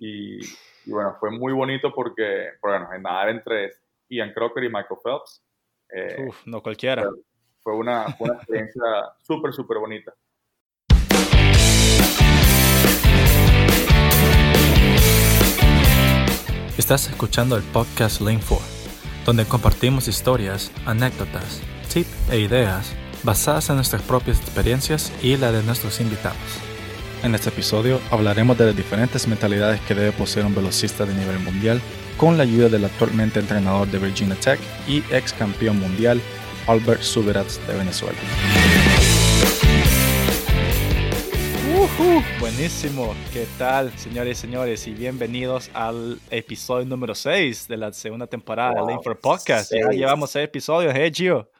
y, bueno, fue muy bonito porque, bueno, en nadar entre Ian Crocker y Michael Phelps. Eh, Uf, no cualquiera. Fue una, fue una experiencia súper, súper bonita. Estás escuchando el podcast Lane 4, donde compartimos historias, anécdotas, tips e ideas basadas en nuestras propias experiencias y la de nuestros invitados. En este episodio hablaremos de las diferentes mentalidades que debe poseer un velocista de nivel mundial con la ayuda del actualmente entrenador de Virginia Tech y ex campeón mundial Albert Subirats de Venezuela. buenísimo, ¿qué tal señores y señores? Y bienvenidos al episodio número 6 de la segunda temporada de Lane for Podcast. Ya llevamos seis episodios, ¿eh, Gio?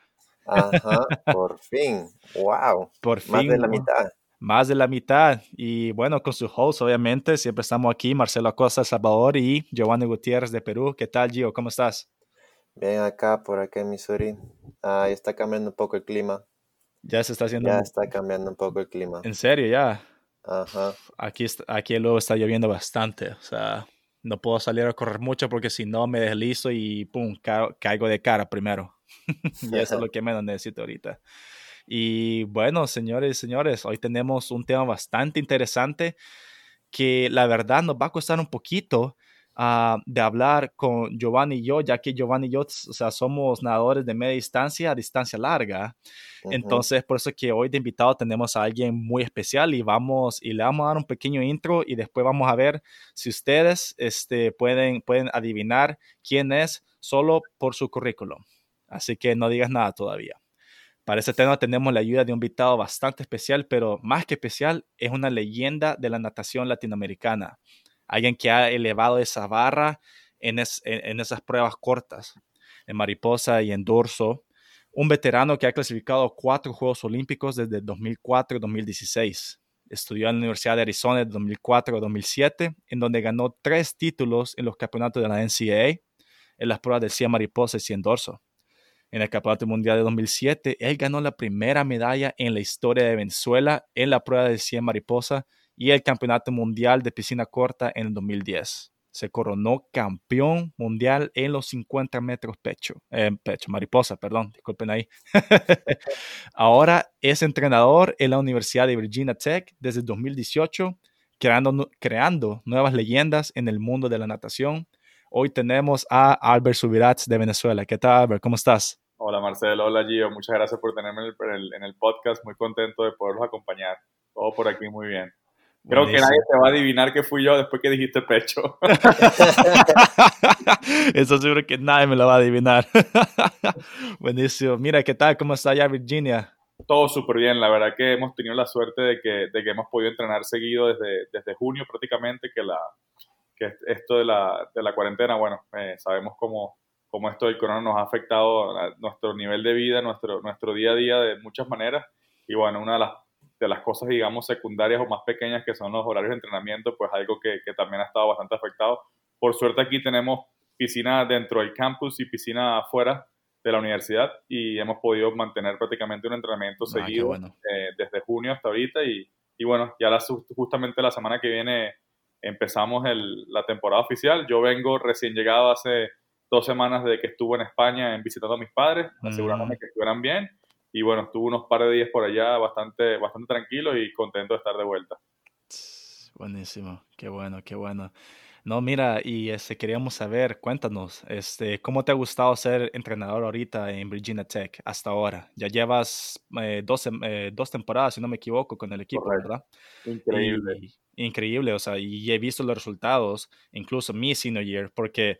Ajá, por fin, wow. Por fin. Más de la mitad. Más de la mitad. Y bueno, con su host, obviamente, siempre estamos aquí, Marcelo Acosta, Salvador y Giovanni Gutiérrez de Perú. ¿Qué tal, Gio? ¿Cómo estás? Bien, acá, por acá en Missouri. Ah, está cambiando un poco el clima. Ya se está haciendo. Ya está cambiando un poco el clima. ¿En serio, ya? Ajá. Aquí, aquí luego está lloviendo bastante. O sea, no puedo salir a correr mucho porque si no me deslizo y pum, caigo de cara primero. y eso es lo que menos necesito ahorita. Y bueno, señores y señores, hoy tenemos un tema bastante interesante que la verdad nos va a costar un poquito Ah, de hablar con Giovanni y yo, ya que Giovanni y yo, o sea, somos nadadores de media distancia a distancia larga. Entonces, por eso que hoy de invitado tenemos a alguien muy especial y vamos y le vamos a dar un pequeño intro y después vamos a ver si ustedes este, pueden, pueden adivinar quién es solo por su currículum. Así que no digas nada todavía. Para ese tema tenemos la ayuda de un invitado bastante especial, pero más que especial, es una leyenda de la natación latinoamericana alguien que ha elevado esa barra en, esas pruebas cortas, en mariposa y en dorso. Un veterano que ha clasificado cuatro Juegos Olímpicos desde 2004 y 2016. Estudió en la Universidad de Arizona de 2004 a 2007, en donde ganó tres títulos en los campeonatos de la NCAA, en las pruebas de 100 mariposa y 100 dorso. En el Campeonato Mundial de 2007, él ganó la primera medalla en la historia de Venezuela en la prueba de 100 mariposa y el Campeonato Mundial de Piscina Corta en el 2010. Se coronó campeón mundial en los 50 metros pecho, eh, pecho, mariposa, perdón, disculpen ahí. Ahora es entrenador en la Universidad de Virginia Tech desde 2018, creando, creando nuevas leyendas en el mundo de la natación. Hoy tenemos a Albert Subirats de Venezuela. ¿Qué tal, Albert? ¿Cómo estás? Hola, Marcelo. Hola, Gio. Muchas gracias por tenerme en el, en el podcast. Muy contento de poderlos acompañar. Todo por aquí muy bien. Creo que nadie te va a adivinar que fui yo después que dijiste pecho. Eso seguro que nadie me lo va a adivinar. Buenísimo. Mira, ¿qué tal? ¿Cómo está allá Virginia? Todo súper bien. La verdad que hemos tenido la suerte de que, de que hemos podido entrenar seguido desde, desde junio prácticamente, que, la, que esto de la, de la cuarentena, bueno, eh, sabemos cómo, cómo esto del corona nos ha afectado a nuestro nivel de vida, nuestro, nuestro día a día de muchas maneras. Y bueno, una de las de las cosas, digamos, secundarias o más pequeñas que son los horarios de entrenamiento, pues algo que, que también ha estado bastante afectado. Por suerte aquí tenemos piscina dentro del campus y piscina afuera de la universidad y hemos podido mantener prácticamente un entrenamiento ah, seguido eh, desde junio hasta ahorita y, y bueno, ya la, justamente la semana que viene empezamos el, la temporada oficial. Yo vengo recién llegado hace dos semanas de que estuve en España en visitando a mis padres, asegurándome mm. que estuvieran bien y bueno, estuve unos par de días por allá bastante, bastante tranquilo y contento de estar de vuelta. Buenísimo, qué bueno, qué bueno. No, mira, y este, queríamos saber, cuéntanos, este, ¿cómo te ha gustado ser entrenador ahorita en Virginia Tech hasta ahora? Ya llevas eh, dos, eh, dos, temporadas, si no me equivoco, con el equipo, ¿verdad? Increíble. Increíble, o sea, y he visto los resultados, incluso mi senior year, porque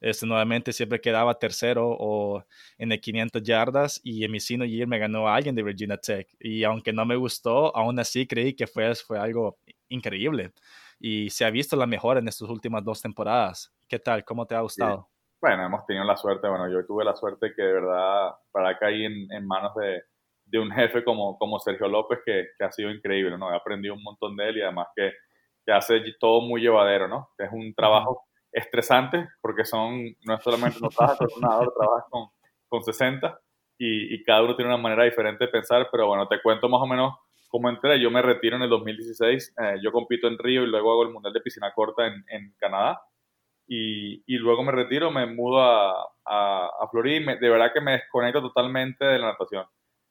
este, nuevamente siempre quedaba tercero o en el 500 yardas y en mi sino year me ganó alguien de Virginia Tech. Y aunque no me gustó, aún así creí que fue, fue algo increíble. Y se ha visto la mejora en estas últimas dos temporadas. ¿Qué tal? ¿Cómo te ha gustado? Bueno, hemos tenido la suerte, bueno, yo tuve la suerte que de verdad para caí en, en manos de, de, un jefe como, como Sergio López que, que, ha sido increíble, ¿no? He aprendido un montón de él y además que, que hace todo muy llevadero, ¿no? Es un trabajo estresante porque son, no es solamente no trabajas con un nadador, trabajas con, con 60 y, y, cada uno tiene una manera diferente de pensar, pero bueno, te cuento más o menos como entré, yo me retiro en el 2016, eh, yo compito en Río y luego hago el Mundial de Piscina Corta en, en Canadá. Y, y, luego me retiro, me mudo a, a, a Florida y de verdad que me desconecto totalmente de la natación.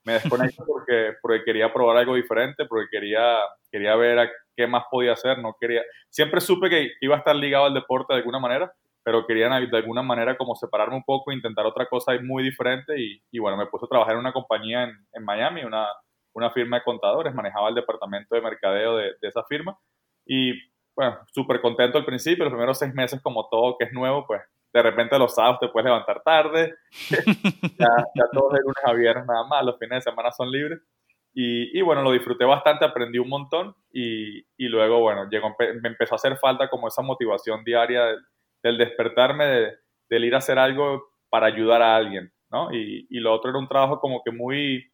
Me desconecto porque, porque quería probar algo diferente, porque quería, quería ver qué más podía hacer. No quería, siempre supe que iba a estar ligado al deporte de alguna manera, pero quería de alguna manera como separarme un poco e intentar otra cosa muy diferente. Y, y bueno, me puse a trabajar en una compañía en, en Miami, una, una firma de contadores, manejaba el departamento de mercadeo de, de esa firma. Y bueno, súper contento al principio, los primeros seis meses como todo que es nuevo, pues de repente los sábados te puedes levantar tarde, ya, ya todos de lunes a viernes nada más, los fines de semana son libres. Y, y bueno, lo disfruté bastante, aprendí un montón y, y luego, bueno, llegó, me empezó a hacer falta como esa motivación diaria del, del despertarme, de, del ir a hacer algo para ayudar a alguien, ¿no? Y, y, lo otro era un trabajo como que muy,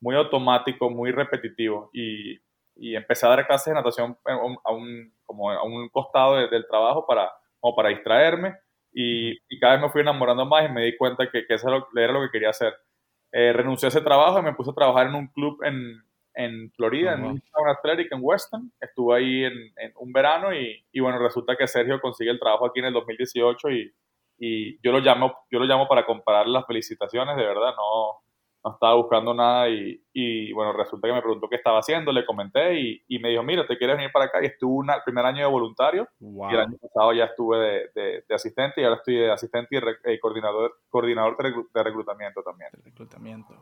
muy automático, muy repetitivo y, empecé a dar clases de natación a un, como a un costado de, del trabajo para, como para distraerme y, y, cada vez me fui enamorando más y me di cuenta que, que eso era lo que quería hacer. Eh, renuncié a ese trabajo y me puse a trabajar en un club en, en Florida, uh -huh. en un Town Athletic en Weston. Estuve ahí en, en un verano y, y, bueno, resulta que Sergio consigue el trabajo aquí en el 2018 y, y yo, lo llamo, yo lo llamo para comparar las felicitaciones, de verdad, no, no estaba buscando nada y, y, bueno, resulta que me preguntó qué estaba haciendo, le comenté y, y me dijo, mira, ¿te quieres venir para acá? Y estuve una, el primer año de voluntario wow. y el año pasado ya estuve de, de, de, asistente y ahora estoy de asistente y re, eh, coordinador, coordinador de, reclutamiento también. De reclutamiento.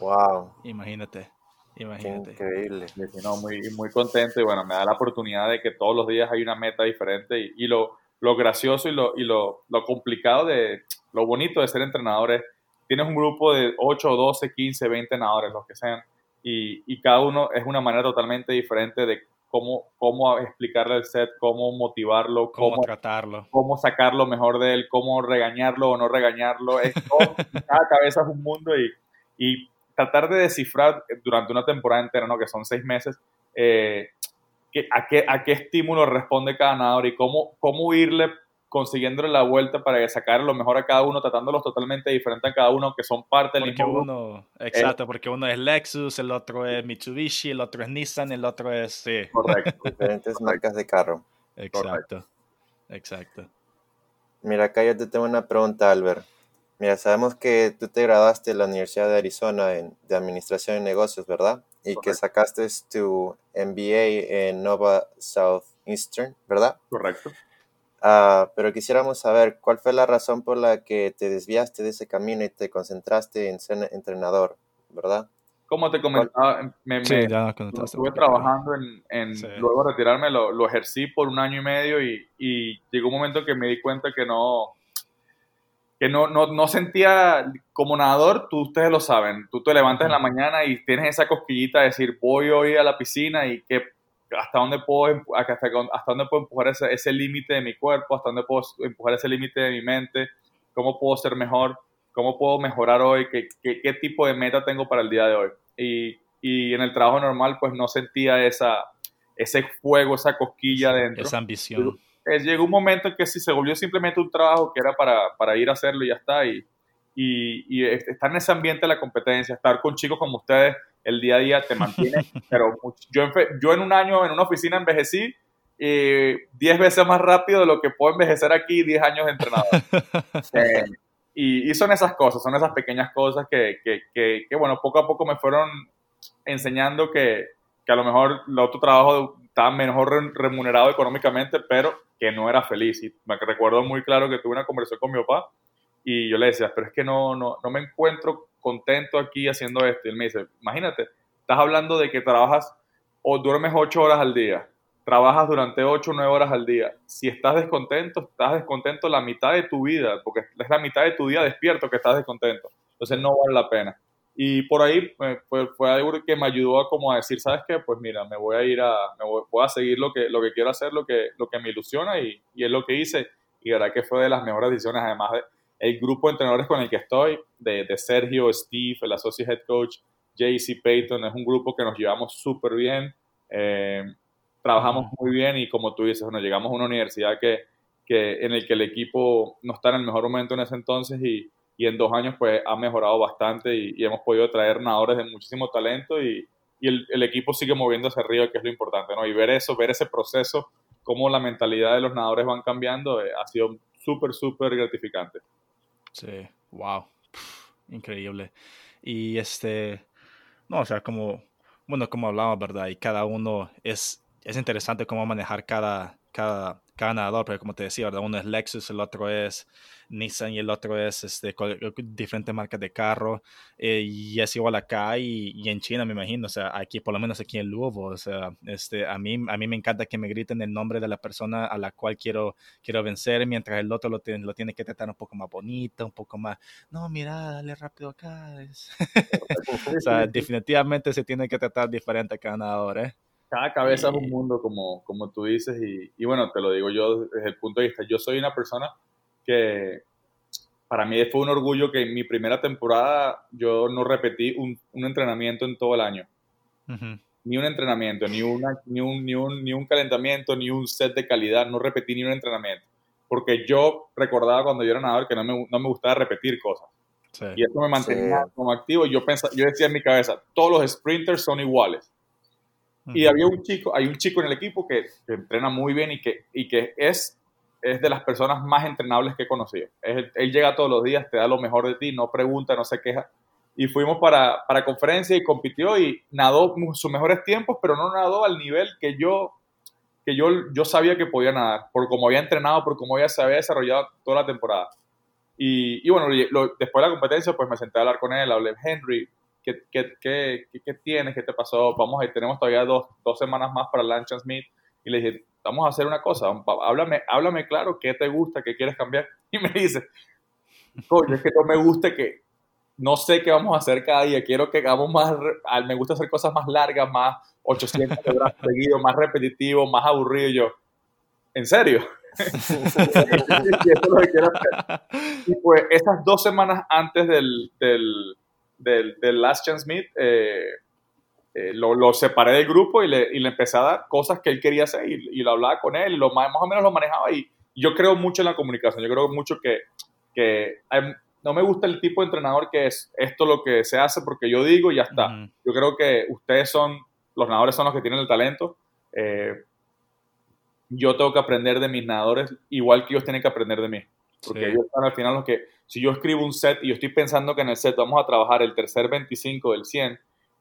Wow. Imagínate. Imagínate. Qué increíble. No, muy, muy contento y bueno, me da la oportunidad de que todos los días hay una meta diferente y, y lo, lo gracioso y, lo, y lo, lo complicado de, lo bonito de ser entrenador es tienes un grupo de 8, 12, 15, 20 nadadores, los que sean, y, y, cada uno es una manera totalmente diferente de cómo, cómo explicarle el set, cómo motivarlo, cómo, cómo tratarlo, cómo sacar lo mejor de él, cómo regañarlo o no regañarlo. Es todo, cada cabeza es un mundo y, y, tratar de descifrar durante una temporada entera, ¿no? que son seis meses, eh, que, a, qué, a qué estímulo responde cada nadador y cómo, cómo irle consiguiéndole la vuelta para sacar lo mejor a cada uno, tratándolos totalmente diferentes a cada uno, que son parte del mismo uno, Exacto, eh, porque uno es Lexus, el otro es Mitsubishi, el otro es Nissan, el otro es... Sí. Correcto. Diferentes marcas de carro. Exacto, Correcto. exacto. Mira, acá yo te tengo una pregunta, Albert. Mira, sabemos que tú te graduaste en la Universidad de Arizona en, de Administración y Negocios, ¿verdad? Y Correcto. que sacaste tu MBA en Nova Southeastern, ¿verdad? Correcto. Uh, pero quisiéramos saber cuál fue la razón por la que te desviaste de ese camino y te concentraste en ser entrenador, ¿verdad? Como te comentaba, me, sí, me ya estuve trabajando en, en sí. luego retirarme, lo, lo, ejercí por un año y medio y, y, llegó un momento que me di cuenta que no, que no, no, no sentía como nadador, tú ustedes lo saben, tú te levantas uh -huh. en la mañana y tienes esa cosquillita de decir voy hoy a la piscina y qué hasta dónde puedo, hasta, hasta dónde puedo empujar ese, ese límite de mi cuerpo, hasta dónde puedo empujar ese límite de mi mente, cómo puedo ser mejor, cómo puedo mejorar hoy, qué, qué, qué, tipo de meta tengo para el día de hoy. Y, y en el trabajo normal pues no sentía esa, ese fuego, esa cosquilla dentro. Esa ambición. Llegó un momento en que si se volvió simplemente un trabajo que era para, para ir a hacerlo y ya está, y, y, y estar en ese ambiente de la competencia, estar con chicos como ustedes, el día a día te mantiene, pero yo, yo en un año en una oficina envejecí 10 eh, veces más rápido de lo que puedo envejecer aquí 10 años de entrenador. eh, y, y, son esas cosas, son esas pequeñas cosas que, que, que, que, bueno, poco a poco me fueron enseñando que, que a lo mejor el otro trabajo estaba mejor remunerado económicamente, pero que no era feliz. Y me recuerdo muy claro que tuve una conversación con mi papá y yo le decía, pero es que no, no, no me encuentro contento aquí haciendo esto. Y él me dice, imagínate, estás hablando de que trabajas o duermes ocho horas al día, trabajas durante ocho o nueve horas al día. Si estás descontento, estás descontento la mitad de tu vida, porque es la mitad de tu día despierto que estás descontento. Entonces no vale la pena. Y por ahí fue, fue algo que me ayudó a como a decir, ¿sabes qué? Pues mira, me voy a ir a, me voy, voy a seguir lo que, lo que quiero hacer, lo que, lo que me ilusiona y, y es lo que hice. Y verdad que fue de las mejores decisiones, además de, el grupo de entrenadores con el que estoy, de, de Sergio, Steve, el associate head coach, JC Payton, es un grupo que nos llevamos súper bien, eh, trabajamos muy bien y como tú dices, bueno, llegamos a una universidad que, que, en el que el equipo no está en el mejor momento en ese entonces y, y en dos años pues ha mejorado bastante y, y, hemos podido traer nadadores de muchísimo talento y, y el, el, equipo sigue moviéndose arriba, que es lo importante, ¿no? Y ver eso, ver ese proceso, cómo la mentalidad de los nadadores van cambiando, eh, ha sido súper, súper gratificante. Sí, wow, increíble. Y este, no, o sea, como, bueno, como hablamos, ¿verdad? Y cada uno es, es interesante cómo manejar cada, cada, cada nadador, pero como te decía, ¿verdad? Uno es Lexus, el otro es Nissan y el otro es este, diferentes marcas de carro. Eh, y es igual acá y, y, en China, me imagino. O sea, aquí, por lo menos aquí en Louisville. O sea, este, a, mí, a mí me encanta que me griten el nombre de la persona a la cual quiero, quiero vencer, mientras el otro lo, tiene, lo tiene que tratar un poco más bonito, un poco más. No, mira, dale rápido acá. o sea, definitivamente se tiene que tratar diferente a cada nadador, ¿eh? Cada cabeza es un mundo, como, como tú dices, y, y, bueno, te lo digo yo desde el punto de vista, yo soy una persona que para mí fue un orgullo que en mi primera temporada yo no repetí un, un entrenamiento en todo el año. Ni un entrenamiento, ni, una, ni, un, ni, un, ni un calentamiento, ni un set de calidad, no repetí ni un entrenamiento. Porque yo recordaba cuando yo era nadador que no me, no me gustaba repetir cosas. Y eso me mantenía como activo. Y yo, pensaba, yo decía en mi cabeza, todos los sprinters son iguales. Y había un chico, hay un chico en el equipo que, que, entrena muy bien y que, y que es es de las personas más entrenables que he conocido. Él, llega todos los días, te da lo mejor de ti, no pregunta, no se queja. Y fuimos para, para conferencia y compitió y nadó sus mejores tiempos, pero no nadó al nivel que yo, que yo, yo sabía que podía nadar, por cómo había entrenado, por cómo había, se había desarrollado toda la temporada. Y, y bueno, después de la competencia, pues me senté a hablar con él, hablé, Henry, ¿qué, qué, qué, qué tienes? ¿Qué te pasó? Vamos, ahí tenemos todavía dos, dos semanas más para Lance Smith. Y le dije, vamos a hacer una cosa, háblame, háblame claro qué te gusta, qué quieres cambiar. Y me dice, coño, es que no me gusta que, no sé qué vamos a hacer cada día, quiero que hagamos más, me gusta hacer cosas más largas, más 800 de brazos seguidos, más repetitivo, más aburrido. Y yo, ¿en serio? y, pues esas dos semanas antes del, del, del, Last Chance Meet, eh, eh, lo, lo, separé del grupo y le, y le, empecé a dar cosas que él quería hacer y, lo hablaba con él y lo, más, o menos lo manejaba y yo creo mucho en la comunicación, yo creo mucho que, que no me gusta el tipo de entrenador que es esto lo que se hace porque yo digo y ya está. Yo creo que ustedes son, los nadadores son los que tienen el talento. Eh, yo tengo que aprender de mis nadadores igual que ellos tienen que aprender de mí. Porque ellos están al final los que, si yo escribo un set y yo estoy pensando que en el set vamos a trabajar el tercer 25 del 100,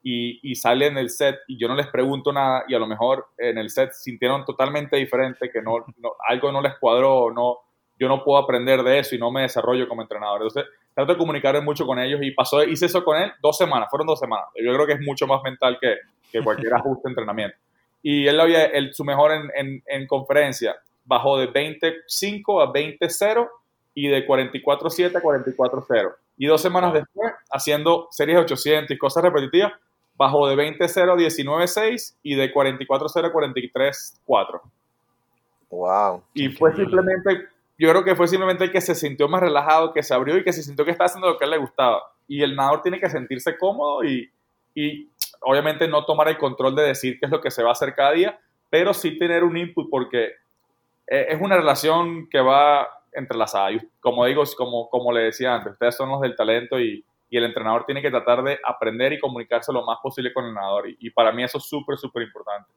y, y sale en el set y yo no les pregunto nada y a lo mejor en el set sintieron totalmente diferente, que no, algo no les cuadró, no, yo no puedo aprender de eso y no me desarrollo como entrenador. Entonces, trato de comunicar mucho con ellos y pasó, hice eso con él dos semanas, fueron dos semanas. Yo creo que es mucho más mental que, que cualquier ajuste de entrenamiento. Y él había, el, su mejor en, en, en, conferencia bajó de 25 a 20-0 y de 44-7 a 44-0. Y dos semanas después, haciendo series de 800 y cosas repetitivas, bajó de 20-0 a 19-6 y de 44-0 a 43-4. Wow. Y fue simplemente, yo creo que fue simplemente el que se sintió más relajado, que se abrió y que se sintió que estaba haciendo lo que a él le gustaba. Y el nadador tiene que sentirse cómodo y, y obviamente no tomar el control de decir qué es lo que se va a hacer cada día, pero sí tener un input porque eh, es una relación que va entrelazada. Y como digo, como, como le decía antes, ustedes son los del talento y, y el entrenador tiene que tratar de aprender y comunicarse lo más posible con el entrenador. Y, para mí eso es súper, súper importante.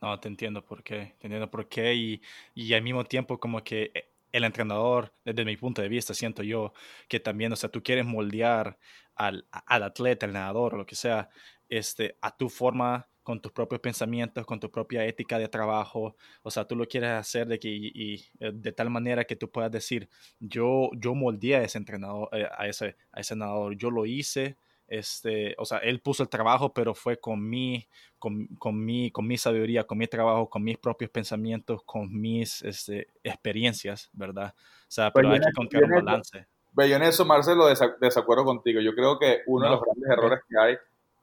No, te entiendo por qué, te entiendo por qué y, y al mismo tiempo como que eh, el entrenador, desde mi punto de vista, siento yo que también, o sea, tú quieres moldear al, al atleta, al nadador o lo que sea, este, a tu forma con tus propios pensamientos, con tu propia ética de trabajo. O sea, tú lo quieres hacer de, que, y, eh, de tal manera que tú puedas decir, yo, yo moldeé a ese entrenador, eh, a, ese, a ese entrenador, yo lo hice. Este, o sea, él puso el trabajo, pero fue con mi, con, con mi, con mi sabiduría, con mi trabajo, con mis propios pensamientos, con mis este, experiencias, ¿verdad? O sea, pero hay que encontrar un balance. Yo en eso, Marcelo, desacuerdo contigo. Yo creo que uno de los grandes errores que hay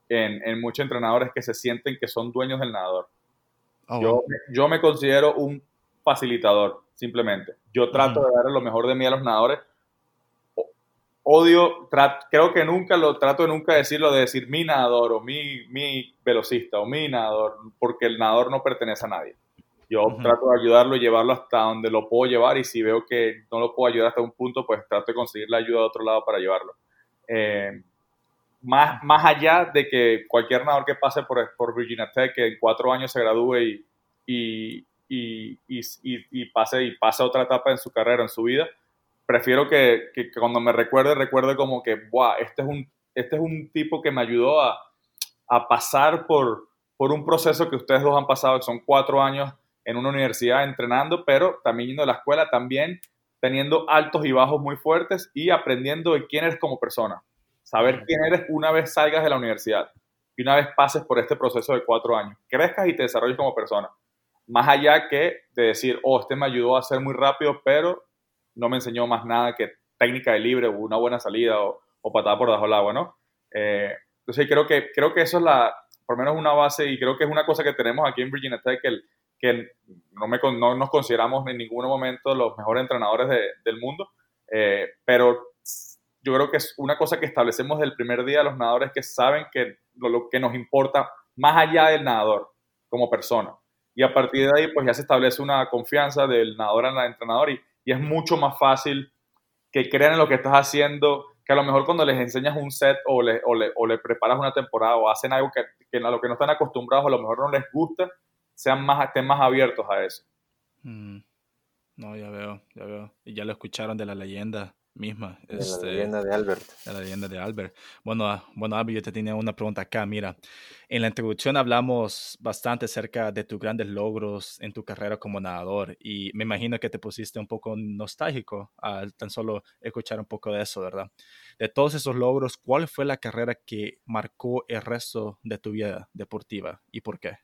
en, muchos entrenadores que se sienten que son dueños del nadador. Oh, yo, yo me considero un facilitador, simplemente. Yo trato de darle lo mejor de mí a los nadadores. Odio, creo que nunca lo trato de nunca decirlo de decir mi nadador o mi, mi velocista o mi nadador, porque el nadador no pertenece a nadie. Yo trato de ayudarlo y llevarlo hasta donde lo puedo llevar y si veo que no lo puedo ayudar hasta un punto, pues trato de conseguir la ayuda de otro lado para llevarlo. Eh, más, más allá de que cualquier nadador que pase por, por Virginia Tech, que en cuatro años se gradúe y, y, y, y, pase, y pase otra etapa en su carrera, en su vida, prefiero que, que, cuando me recuerde, recuerde como que, wow, este es un, este es un tipo que me ayudó a, a pasar por, por un proceso que ustedes dos han pasado, que son cuatro años en una universidad entrenando, pero también yendo a la escuela, también teniendo altos y bajos muy fuertes y aprendiendo de quién eres como persona. Saber quién eres una vez salgas de la universidad y una vez pases por este proceso de cuatro años, crezcas y te desarrolles como persona. Más allá que de decir, oh, este me ayudó a ser muy rápido, pero no me enseñó más nada que técnica de libre o una buena salida o, o patada por debajo del agua, ¿no? Eh, entonces creo que, creo que eso es la, por lo menos una base y creo que es una cosa que tenemos aquí en Virginia Tech, que, que no, me, no nos consideramos en ningún momento los mejores entrenadores del mundo, eh, pero yo creo que es una cosa que establecemos del primer día los nadadores que saben que lo, que nos importa más allá del nadador como persona. Y a partir de ahí, pues ya se establece una confianza del nadador al entrenador y, y es mucho más fácil que crean en lo que estás haciendo, que a lo mejor cuando les enseñas un set o le, o le, o le preparas una temporada o hacen algo que, que, a lo que no están acostumbrados, a lo mejor no les gusta, sean más, estén más abiertos a eso. Mm. No, ya veo, ya veo. Y ya lo escucharon de la leyenda misma. De la este, leyenda de Albert. De la leyenda de Albert. Bueno, ah, bueno, Albert, yo te tenía una pregunta acá. Mira, en la introducción hablamos bastante acerca de tus grandes logros en tu carrera como nadador y me imagino que te pusiste un poco nostálgico al tan solo escuchar un poco de eso, ¿verdad? De todos esos logros, ¿cuál fue la carrera que marcó el resto de tu vida deportiva y por qué?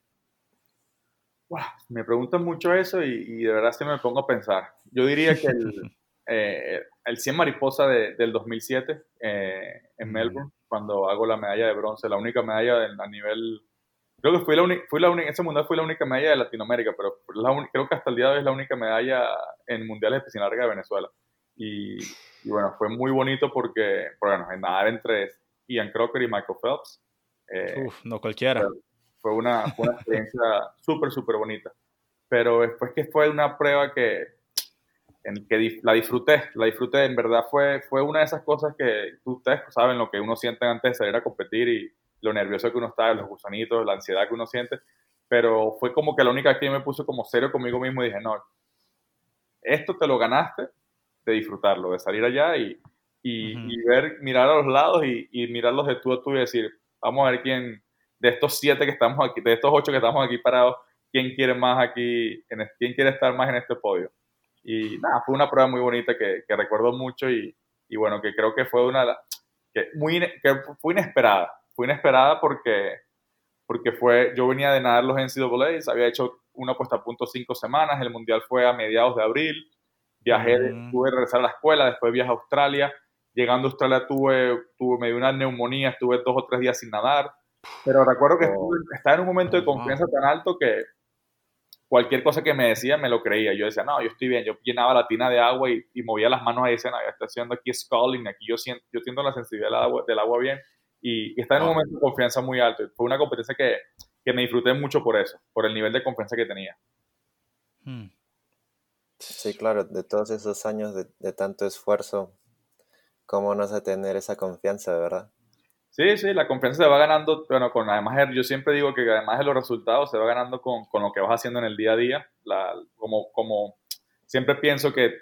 me preguntan mucho eso y, y de verdad se me pongo a pensar. Yo diría que el, eh, el 100 mariposa del 2007 eh, en Melbourne, cuando hago la medalla de bronce, la única medalla a nivel... Creo que fui la única, fui la única, ese mundial fue la única medalla de Latinoamérica, pero creo que hasta el día de hoy es la única medalla en mundiales de piscina larga de Venezuela. Y, bueno, fue muy bonito porque, bueno, en nadar entre Ian Crocker y Michael Phelps. Eh, Uf, no cualquiera. Fue una, fue una experiencia súper, súper bonita. Pero después que fue una prueba que, en que la disfruté, la disfruté, en verdad fue, fue una de esas cosas que ustedes saben lo que uno siente antes de salir a competir y lo nervioso que uno está, los gusanitos, la ansiedad que uno siente, pero fue como que la única que me puse como serio conmigo mismo y dije, no, esto te lo ganaste de disfrutarlo, de salir allá y, y, ver, mirar a los lados y, y, mirarlos de tú a tú y decir, vamos a ver quién, de estos siete que estamos aquí, de estos ocho que estamos aquí parados, quién quiere más aquí, en, quién quiere estar más en este podio. Y nada, fue una prueba muy bonita que, que recuerdo mucho y, y, bueno, que creo que fue una que muy que fue inesperada. Fue inesperada porque, porque fue, yo venía de nadar los NCAA, había hecho una puesta a punto cinco semanas, el mundial fue a mediados de abril, viajé, mm. tuve que regresar a la escuela, después viajé a Australia, llegando a Australia tuve, tuve, me dio una neumonía, estuve dos o tres días sin nadar, pero recuerdo que oh. estaba en un momento de confianza tan alto que, cualquier cosa que me decía me lo creía. Yo decía, no, yo estoy bien. Yo llenaba la tina de agua y, movía las manos ahí, decía, no, estoy haciendo aquí sculling, aquí yo siento, yo siento la sensibilidad del agua, del agua bien. Y, y está en un momento de confianza muy alto. Fue una competencia que, que, me disfruté mucho por eso, por el nivel de confianza que tenía. Hmm. Sí, claro, de todos esos años de, de tanto esfuerzo, ¿cómo no sé tener esa confianza, de verdad? Sí, sí, la confianza se va ganando, bueno, con además, yo siempre digo que además de los resultados, se va ganando con, con lo que vas haciendo en el día a día. La, como, como siempre pienso que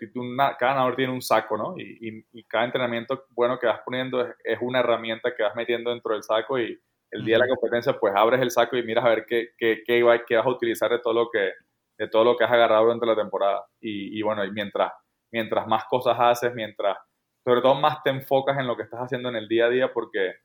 cada nadador tiene un saco, ¿no? Y, y, cada entrenamiento bueno que vas poniendo es, es, una herramienta que vas metiendo dentro del saco y el día de la competencia, pues abres el saco y miras a ver qué, qué, qué, qué vas a utilizar de todo lo que, de todo lo que has agarrado durante la temporada. Y, y bueno, y mientras, mientras más cosas haces, mientras, sobre todo más te enfocas en lo que estás haciendo en el día a día, porque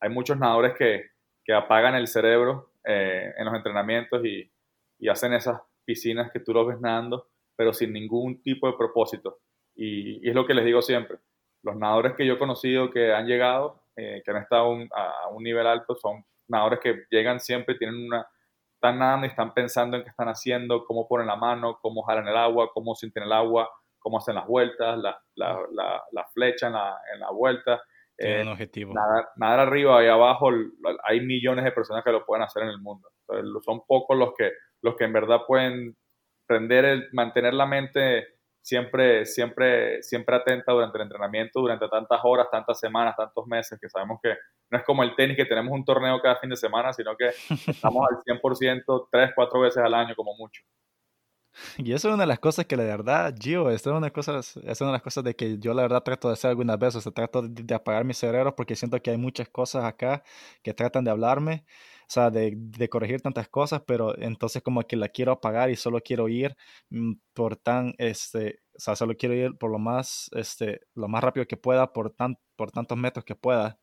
hay muchos nadadores que, que apagan el cerebro eh, en los entrenamientos y, y, hacen esas piscinas que tú los ves nadando, pero sin ningún tipo de propósito. Y, es lo que les digo siempre. Los nadadores que yo he conocido que han llegado, eh, que han estado a un nivel alto, son nadadores que llegan siempre, tienen una, están nadando y están pensando en qué están haciendo, cómo ponen la mano, cómo jalan el agua, cómo sienten el agua, cómo hacen las vueltas, la, la, la, la flecha en la, en la vuelta. Tiene un eh, objetivo. Nadar, arriba y abajo, hay millones de personas que lo pueden hacer en el mundo. son pocos los que, los que en verdad pueden prender el, mantener la mente siempre, siempre, siempre atenta durante el entrenamiento, durante tantas horas, tantas semanas, tantos meses, que sabemos que no es como el tenis, que tenemos un torneo cada fin de semana, sino que estamos al 100% tres, cuatro veces al año como mucho. Y eso es una de las cosas que la verdad, Gio, esto es una, cosa, es una de las cosas de que yo la verdad trato de hacer algunas veces, o trato de, apagar mi cerebro porque siento que hay muchas cosas acá que tratan de hablarme, o sea, de, de, corregir tantas cosas, pero entonces como que la quiero apagar y solo quiero ir mm, por tan, este, o sea, solo quiero ir por lo más, este, lo más rápido que pueda, por, tan, por tantos metros que pueda,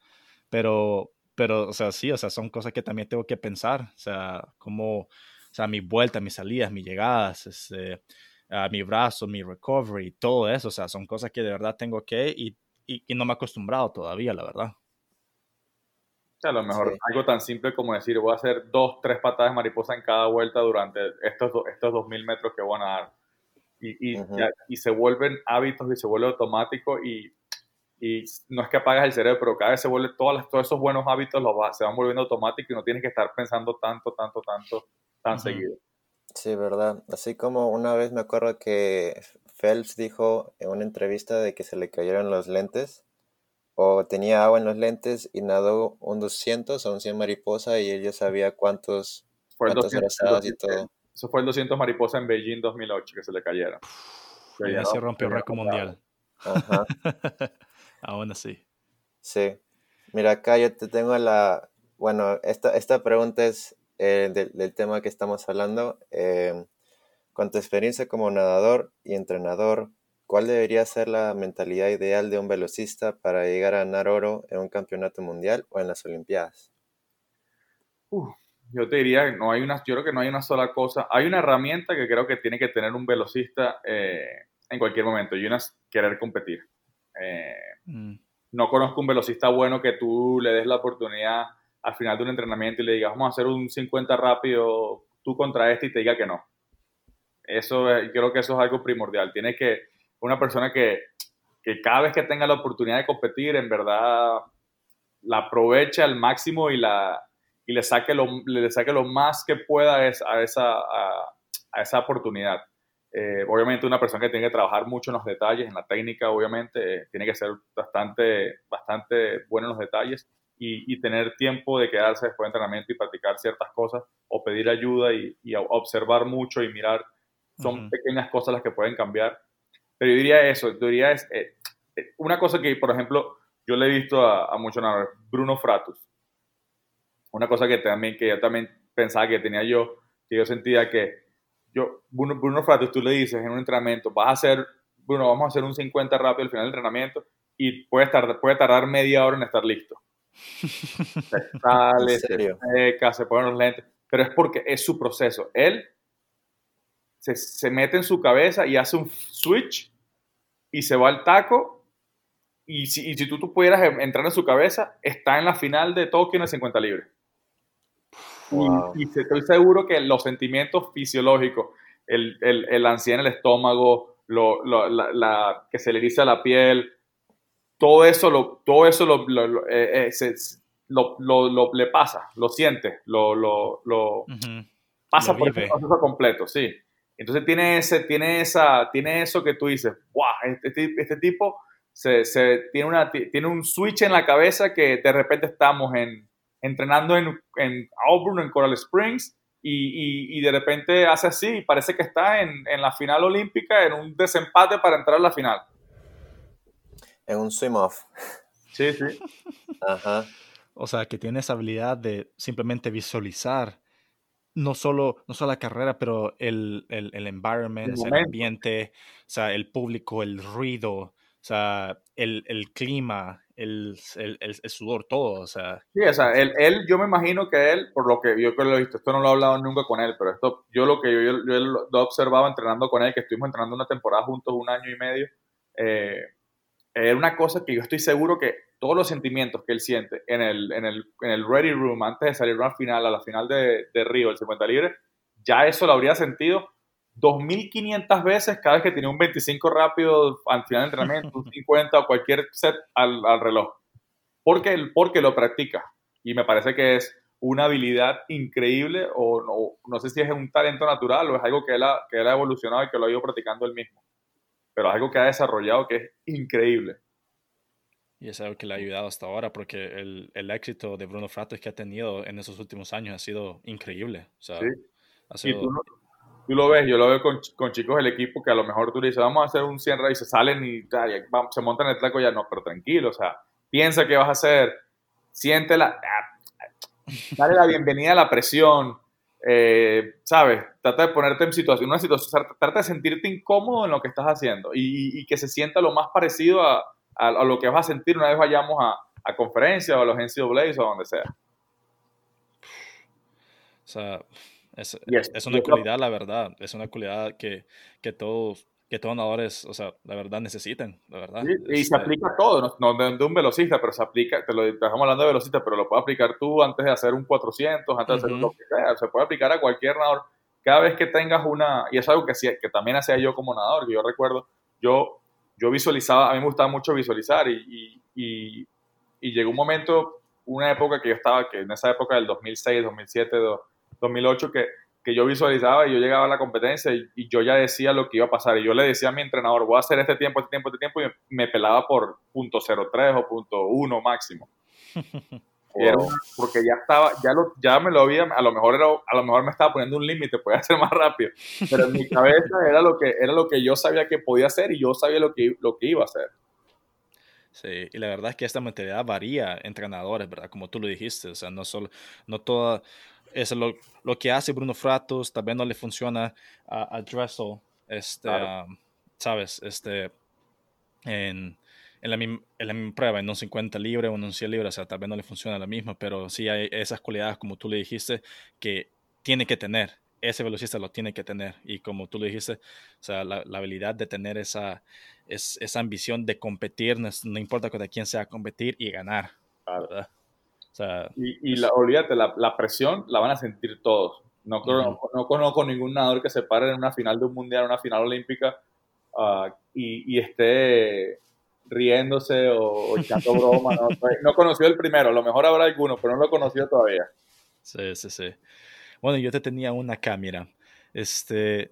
pero, pero, o sea, sí, o sea, son cosas que también tengo que pensar, o sea, como o sea, mi vuelta, mis salidas, mis llegadas, este, a mi brazo, mi recovery, todo eso, o sea, son cosas que de verdad tengo que y, y, no me he acostumbrado todavía, la verdad. O sea, a lo mejor algo tan simple como decir, voy a hacer dos, tres patadas de mariposa en cada vuelta durante estos, estos 2000 metros que van a dar. Y, y, y, se vuelven hábitos y se vuelve automático y, y no es que apagas el cerebro, pero cada vez se vuelve, todas todos esos buenos hábitos los se van volviendo automáticos y no tienes que estar pensando tanto, tanto, tanto tan seguido. Sí, verdad. Así como una vez me acuerdo que Phelps dijo en una entrevista de que se le cayeron los lentes o tenía agua en los lentes y nadó un 200 o un 100 mariposa y él ya sabía cuántos, fue cuántos 200, y todo. Eso fue el 200 mariposa en Beijing 2008 que se le cayeron. Ya se rompió el récord mundial. Ajá. Aún así. Sí. Mira, acá yo te tengo la... Bueno, esta, esta pregunta es eh, del, tema que estamos hablando. Eh, con tu experiencia como nadador y entrenador, ¿cuál debería ser la mentalidad ideal de un velocista para llegar a ganar oro en un campeonato mundial o en las Olimpiadas? yo te diría, no hay una, yo creo que no hay una sola cosa. Hay una herramienta que creo que tiene que tener un velocista eh, en cualquier momento y una es querer competir. Mm. No conozco un velocista bueno que tú le des la oportunidad al final de un entrenamiento y le digas, vamos a hacer un 50 rápido tú contra este y te diga que no. Eso creo que eso es algo primordial. Tiene que, una persona que, que cada vez que tenga la oportunidad de competir, en verdad la aproveche al máximo y, la, y le, saque lo, le saque lo más que pueda a esa, a, a esa oportunidad. Eh, obviamente una persona que tiene que trabajar mucho en los detalles, en la técnica, obviamente, eh, tiene que ser bastante, bastante bueno en los detalles y, tener tiempo de quedarse después de entrenamiento y practicar ciertas cosas o pedir ayuda y, observar mucho y mirar. Son pequeñas cosas las que pueden cambiar. Pero yo diría eso, yo diría es, eh, eh, una cosa que, por ejemplo, yo le he visto a, a muchos Bruno Fratus. Una cosa que también, que yo también pensaba que tenía yo, que yo sentía que yo, Bruno, Bruno Fratus, tú le dices en un entrenamiento, vas a hacer, Bruno, vamos a hacer un 50 rápido al final del entrenamiento y puede tardar, puede tardar media hora en estar listo se sale, se seca, se ponen los lentes, pero es porque es su proceso. Él se, se, mete en su cabeza y hace un switch y se va al taco. Y si, y si tú, tú, pudieras entrar en su cabeza, está en la final de Tokio en el 50 libre. Y, estoy seguro que los sentimientos fisiológicos, el, el, el ansiedad en el estómago, lo, lo, la, que se le eriza la piel, todo eso lo, todo eso lo, lo, eh, eh, lo, le pasa, lo siente, lo, lo, pasa por el proceso completo, sí. Entonces tiene, ese, tiene, esa, tiene eso que tú dices, wow, este, este, este tipo se, se, tiene, una, tiene un switch en la cabeza que de repente estamos en, entrenando en, en Auburn, en Coral Springs, y, y, y, de repente hace así y parece que está en, en la final olímpica, en un desempate para entrar a la final en un swim off. Sí, sí. Ajá. O sea, que tiene esa habilidad de simplemente visualizar no solo, no solo la carrera, pero el, el, el environment, el, ambiente, o sea, el público, el ruido, o sea, el, el clima, el, el, sudor, todo, o sea. Sí, o sea, él, él, yo me imagino que él, por lo que yo que lo he visto, esto no lo he hablado nunca con él, pero esto, yo lo que yo, yo, lo he observado entrenando con él, que estuvimos entrenando una temporada juntos un año y medio, eh, era una cosa que yo estoy seguro que todos los sentimientos que él siente en el, en el, en el ready room antes de salir a la final, a la final de, de Río, el 50 libre, ya eso lo habría sentido 2.500 veces cada vez que tenía un 25 rápido al final de entrenamiento, un 50 o cualquier set al, al reloj. Porque, porque lo practica. Y me parece que es una habilidad increíble o no, no sé si es un talento natural o es algo que él ha, que él ha evolucionado y que lo ha ido practicando él mismo. Pero algo que ha desarrollado que es increíble. Y es algo que le ha ayudado hasta ahora, porque el, el éxito de Bruno Fratos que ha tenido en esos últimos años ha sido increíble. O sea, sí. y tú, lo ves, yo lo veo con, con, chicos del equipo que a lo mejor tú le dices, vamos a hacer un 100 y se salen y, se montan el taco, ya no, pero tranquilo, o sea, piensa qué vas a hacer, siente la, dale la bienvenida a la presión, eh, ¿sabes? Trata de ponerte en situación, una situación, trata de sentirte incómodo en lo que estás haciendo y, y que se sienta lo más parecido a a, lo que vas a sentir una vez vayamos a, a conferencias o a los NCAA o donde sea. O sea, es, es una cualidad, la verdad. Es una cualidad que, que todos que todos nadadores, o sea, la verdad necesitan, la verdad. y se este aplica a todo, no, de, un velocista, pero se aplica, te lo estamos hablando de velocista, pero lo puedes aplicar tú antes de hacer un 400, antes de hacer lo que sea, se puede aplicar a cualquier nadador. Cada vez que tengas una, y es algo que, que también hacía yo como nadador, que yo recuerdo, yo yo visualizaba, a mí me gustaba mucho visualizar y, y, y, llegó un momento, una época que yo estaba, que en esa época del 2006, 2007, 2008, que, que yo visualizaba y yo llegaba a la competencia y, yo ya decía lo que iba a pasar. Y yo le decía a mi entrenador, voy a hacer este tiempo, este tiempo, este tiempo, y me, pelaba por punto .03 o punto .1 máximo. porque ya estaba, ya, lo, ya me lo había, a lo mejor era, a lo mejor me estaba poniendo un límite, podía ser más rápido, pero en mi cabeza era lo que, era lo que yo sabía que podía hacer y yo sabía lo que, lo que iba a hacer. Sí, y la verdad es que esta mentalidad varía entre entrenadores, ¿verdad? Como tú lo dijiste, o sea, no solo, no toda, es lo, lo que hace Bruno Fratos, también no le funciona a, a Dressel, este, ¿sabes? Este, en, en la, misma, en la misma prueba, en un 50 libre o en un 100 libre, o sea, vez no le funciona la misma, pero sí hay esas cualidades, como tú le dijiste, que tiene que tener. Ese velocista lo tiene que tener. Y como tú le dijiste, o sea, la, la habilidad de tener esa, es, esa ambición de competir, no, importa con quién sea, competir y ganar. O sea, y, y la, olvídate, la, la, presión la van a sentir todos. No, no, no, conozco ningún nadador que se pare en una final de un mundial, una final olímpica uh, y, y, esté riéndose o, echando broma. ¿no? no conoció el primero, a lo mejor habrá alguno, pero no lo conoció todavía. Sí, sí, sí. Bueno, yo te tenía una cámara. Este,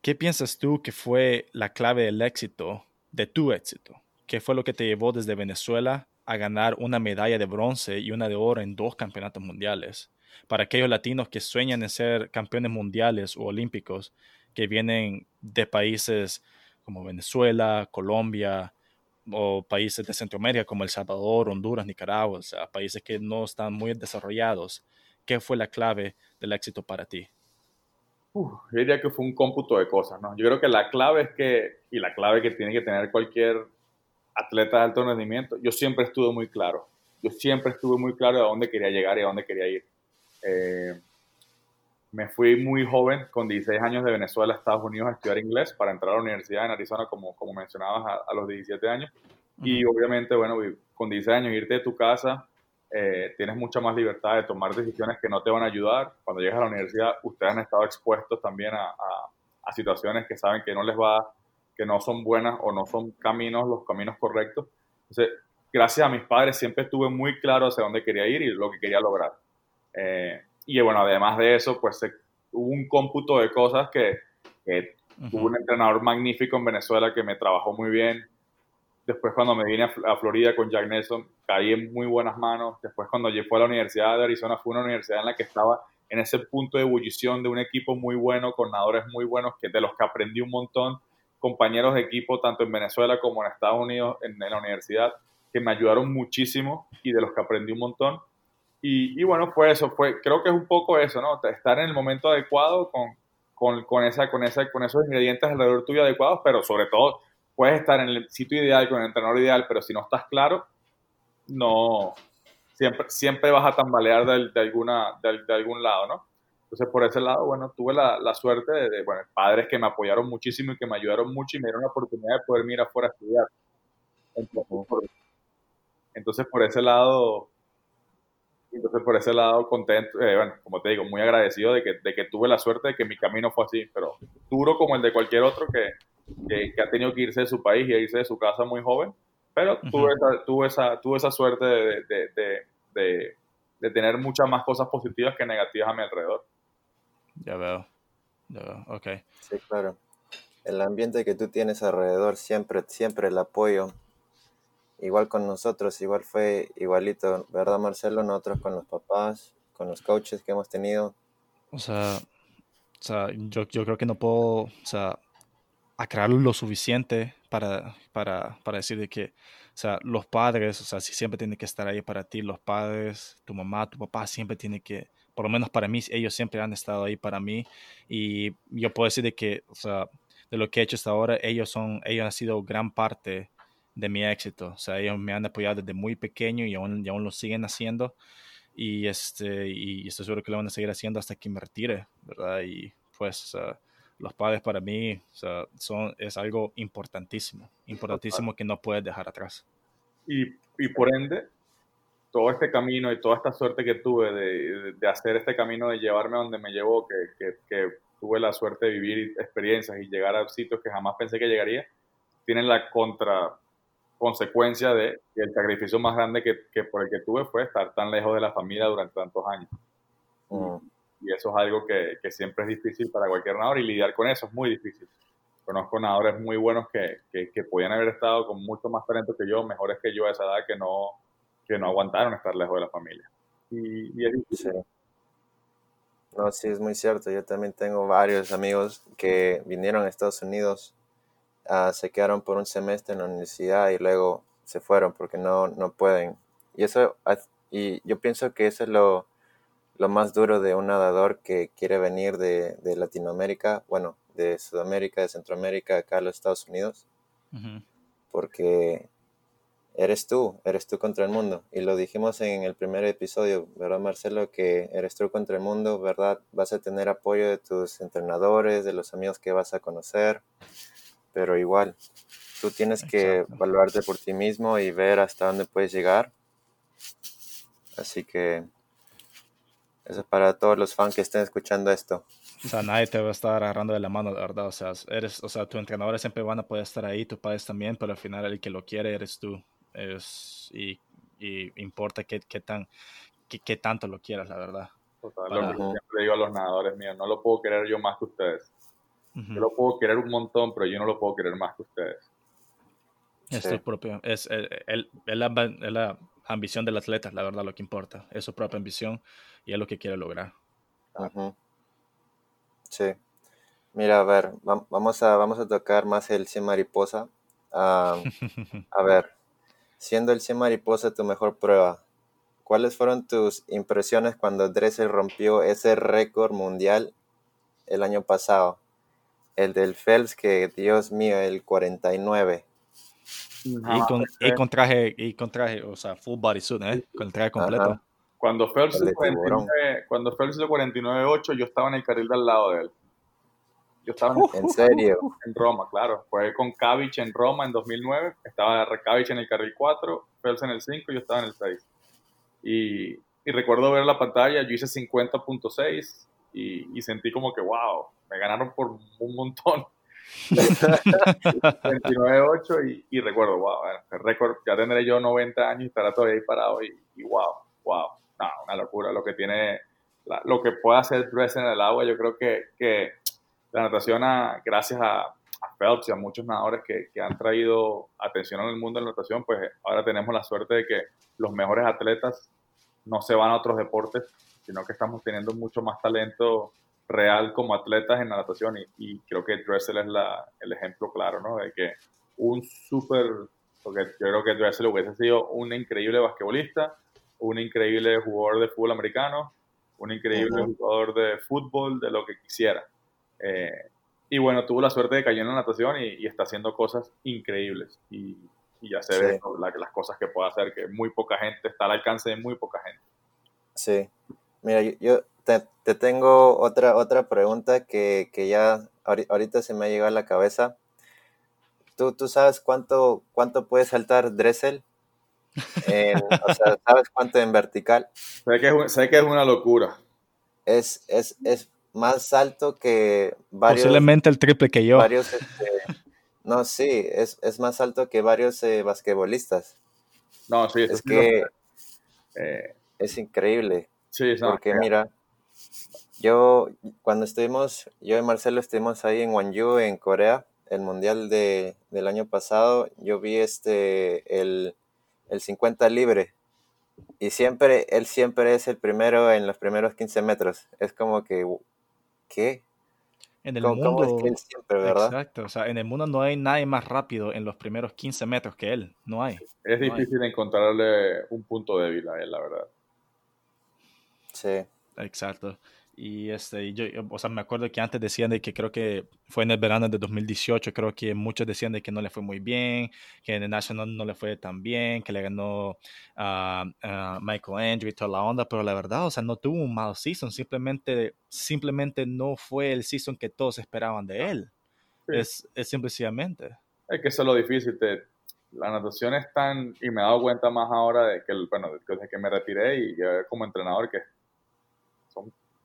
¿Qué piensas tú que fue la clave del éxito, de tu éxito? ¿Qué fue lo que te llevó desde Venezuela a ganar una medalla de bronce y una de oro en dos campeonatos mundiales? Para aquellos latinos que sueñan en ser campeones mundiales o olímpicos, que vienen de países como Venezuela, Colombia, o países de Centroamérica como El Salvador, Honduras, Nicaragua, o sea, países que no están muy desarrollados. ¿Qué fue la clave del éxito para ti? yo diría que fue un cómputo de cosas, ¿no? Yo creo que la clave es que, y la clave que tiene que tener cualquier atleta de alto rendimiento, yo siempre estuve muy claro. Yo siempre estuve muy claro de dónde quería llegar y a dónde quería ir. Eh, me fui muy joven, con 16 años de Venezuela a Estados Unidos a estudiar inglés para entrar a la universidad en Arizona, como, como mencionabas, a, los 17 años. Y obviamente, bueno, con 16 años irte de tu casa, eh, tienes mucha más libertad de tomar decisiones que no te van a ayudar. Cuando llegas a la universidad, ustedes han estado expuestos también a, a, situaciones que saben que no les va, que no son buenas o no son caminos, los caminos correctos. Entonces, gracias a mis padres siempre estuve muy claro hacia dónde quería ir y lo que quería lograr. Eh, y bueno, además de eso, pues hubo un cómputo de cosas que, que tuve un entrenador magnífico en Venezuela que me trabajó muy bien. Después cuando me vine a, Florida con Jack Nelson, caí en muy buenas manos. Después cuando yo fui a la Universidad de Arizona, fue una universidad en la que estaba en ese punto de ebullición de un equipo muy bueno, con nadadores muy buenos, que, de los que aprendí un montón, compañeros de equipo tanto en Venezuela como en Estados Unidos, en, en la universidad, que me ayudaron muchísimo y de los que aprendí un montón. Y, bueno, fue eso, fue, creo que es un poco eso, ¿no? Estar en el momento adecuado con, con, con, esa, con, esa, con esos ingredientes alrededor tuyo adecuados, pero sobre todo puedes estar en el sitio ideal, con el entrenador ideal, pero si no estás claro, no, siempre, siempre vas a tambalear de, de alguna, de, algún lado, ¿no? Entonces, por ese lado, bueno, tuve la, la suerte de, bueno, padres que me apoyaron muchísimo y que me ayudaron mucho y me dieron la oportunidad de poder ir afuera a estudiar. entonces por ese lado, entonces, por ese lado, contento, eh, bueno, como te digo, muy agradecido de que, de que tuve la suerte de que mi camino fue así, pero duro como el de cualquier otro que, que, ha tenido que irse de su país y irse de su casa muy joven, pero tuve, esa, tuve, esa, tuve esa suerte de, de, de, de, tener muchas más cosas positivas que negativas a mi alrededor. Ya veo, ya veo, ok. Sí, claro. el ambiente que tú tienes alrededor, siempre, siempre el apoyo. Igual con nosotros, igual fue igualito, ¿verdad Marcelo? Nosotros con los papás, con los coaches que hemos tenido. O sea, o sea yo, yo creo que no puedo, o sea, aclarar lo suficiente para, para, para decir de que, o sea, los padres, o sea, si siempre tienen que estar ahí para ti, los padres, tu mamá, tu papá siempre tienen que, por lo menos para mí, ellos siempre han estado ahí para mí y yo puedo decir de que, o sea, de lo que he hecho hasta ahora, ellos son, ellos han sido gran parte de mi éxito, o sea, ellos me han apoyado desde muy pequeño y aún, y aún lo siguen haciendo y este, y estoy seguro que lo van a seguir haciendo hasta que me retire, ¿verdad? Y pues, los padres para mí o sea, son, es algo importantísimo, importantísimo que no puedes dejar atrás. Y, y por ende, todo este camino y toda esta suerte que tuve de, de, hacer este camino, de llevarme a donde me llevó, que, que, que, tuve la suerte de vivir experiencias y llegar a sitios que jamás pensé que llegaría, tienen la contra consecuencia de que el sacrificio más grande que, que, por el que tuve fue estar tan lejos de la familia durante tantos años. Mm. Y eso es algo que, que, siempre es difícil para cualquier nadador y lidiar con eso es muy difícil. Conozco nadadores muy buenos que, que, podían haber estado con mucho más talento que yo, mejores que yo a esa edad, que no, que no aguantaron estar lejos de la familia. Y, es difícil. No, sí, es muy cierto. Yo también tengo varios amigos que vinieron a Estados Unidos, uh, se quedaron por un semestre en la universidad y luego se fueron porque no, no pueden. Y eso, y yo pienso que eso es lo, lo más duro de un nadador que quiere venir de, de, Latinoamérica, bueno, de Sudamérica, de Centroamérica, acá a los Estados Unidos, porque eres tú, eres tú contra el mundo. Y lo dijimos en el primer episodio, ¿verdad, Marcelo? Que eres tú contra el mundo, ¿verdad? Vas a tener apoyo de tus entrenadores, de los amigos que vas a conocer, pero igual, tú tienes que evaluarte por ti mismo y ver hasta dónde puedes llegar. Así que eso es para todos los fans que estén escuchando esto. O sea, nadie te va a estar agarrando de la mano, la verdad. O sea, eres, o sea, tu entrenadores siempre van a poder estar ahí, tus padres también, pero al final el que lo quiere eres tú. Es, y, y importa qué, qué tan, qué, qué, tanto lo quieras, la verdad. Total, lo que siempre digo a los nadadores míos, no lo puedo querer yo más que ustedes. Yo lo puedo querer un montón, pero yo no lo puedo querer más que ustedes. Es sí. propio, es, el, el, el, la, la, ambición del atleta, la verdad, lo que importa. Es su propia ambición y es lo que quiere lograr. Sí. Mira, a ver, vamos a, vamos a tocar más el 100 mariposa. Uh, a ver, siendo el 100 mariposa tu mejor prueba, ¿cuáles fueron tus impresiones cuando Dressel rompió ese récord mundial el año pasado? El del Phelps, que Dios mío, el 49. Y con, y con, traje, y con traje, o sea, full body suit, ¿eh? Con el traje completo. Ajá. Cuando Phelps hizo 49, cuando Phelps hizo 49.8, yo estaba en el carril de al lado de él. Yo estaba en, ¿En serio? En Roma, claro. Fue con Kavich en Roma en 2009. Estaba Kavich en el carril 4, Phelps en el 5 y yo estaba en el 6. Y, y recuerdo ver la pantalla, yo hice 50.6 y, y sentí como que, wow, me ganaron por un montón. 29.8 y, y, recuerdo, wow, el récord, ya tendré yo 90 años y estará todavía ahí parado y, y wow, wow, no, una locura lo que tiene, la, lo que puede hacer Dress en el agua, yo creo que, que la natación, a, gracias a, a, Phelps y a muchos nadadores que, que, han traído atención al mundo de la natación, pues ahora tenemos la suerte de que los mejores atletas no se van a otros deportes, sino que estamos teniendo mucho más talento real como atletas en la natación y, y creo que Dressel es la, el ejemplo claro, ¿no? De que un súper, porque yo creo que Dressel hubiese sido un increíble basquetbolista, un increíble jugador de fútbol americano, un increíble uh -huh. jugador de fútbol, de lo que quisiera. Eh, y bueno, tuvo la suerte de caer en la natación y, y está haciendo cosas increíbles. Y, y ya se sí. ve la, las cosas que puede hacer, que muy poca gente está al alcance de muy poca gente. Sí. Mira, yo, yo te, te, tengo otra, otra pregunta que, que, ya ahorita se me ha llegado a la cabeza. ¿Tú, tú sabes cuánto, cuánto puede saltar Dressel? En, o sea, ¿sabes cuánto en vertical? Sé que es, sé que es una locura. Es, es, es más alto que varios... Posiblemente el triple que yo. Varios, este, no, sí, es, es más alto que varios eh, basquetbolistas. No, sí, es que eh, es increíble. Sí, no, porque yeah. mira, yo cuando estuvimos, yo y Marcelo estuvimos ahí en Gwangju, en Corea, el mundial de, del año pasado, yo vi este el, el 50 libre y siempre, él siempre es el primero en los primeros 15 metros. Es como que, ¿qué? En el mundo, es que él siempre, verdad? Exacto, o sea, en el mundo no hay nadie más rápido en los primeros 15 metros que él, no hay. Es difícil encontrarle un punto débil a él, la verdad. Sí. Exacto. Y este, yo, o sea, me acuerdo que antes decían de que creo que fue en el verano de 2018, creo que muchos decían de que no le fue muy bien, que en el National no le fue tan bien, que le ganó a Michael Andrew y toda la onda, pero la verdad, o sea, no tuvo un mal season, simplemente, simplemente no fue el season que todos esperaban de él. Es, es simplemente. Es que eso es lo difícil, te, la natación es tan, y me he dado cuenta más ahora de que, bueno, desde que me retiré y como entrenador, que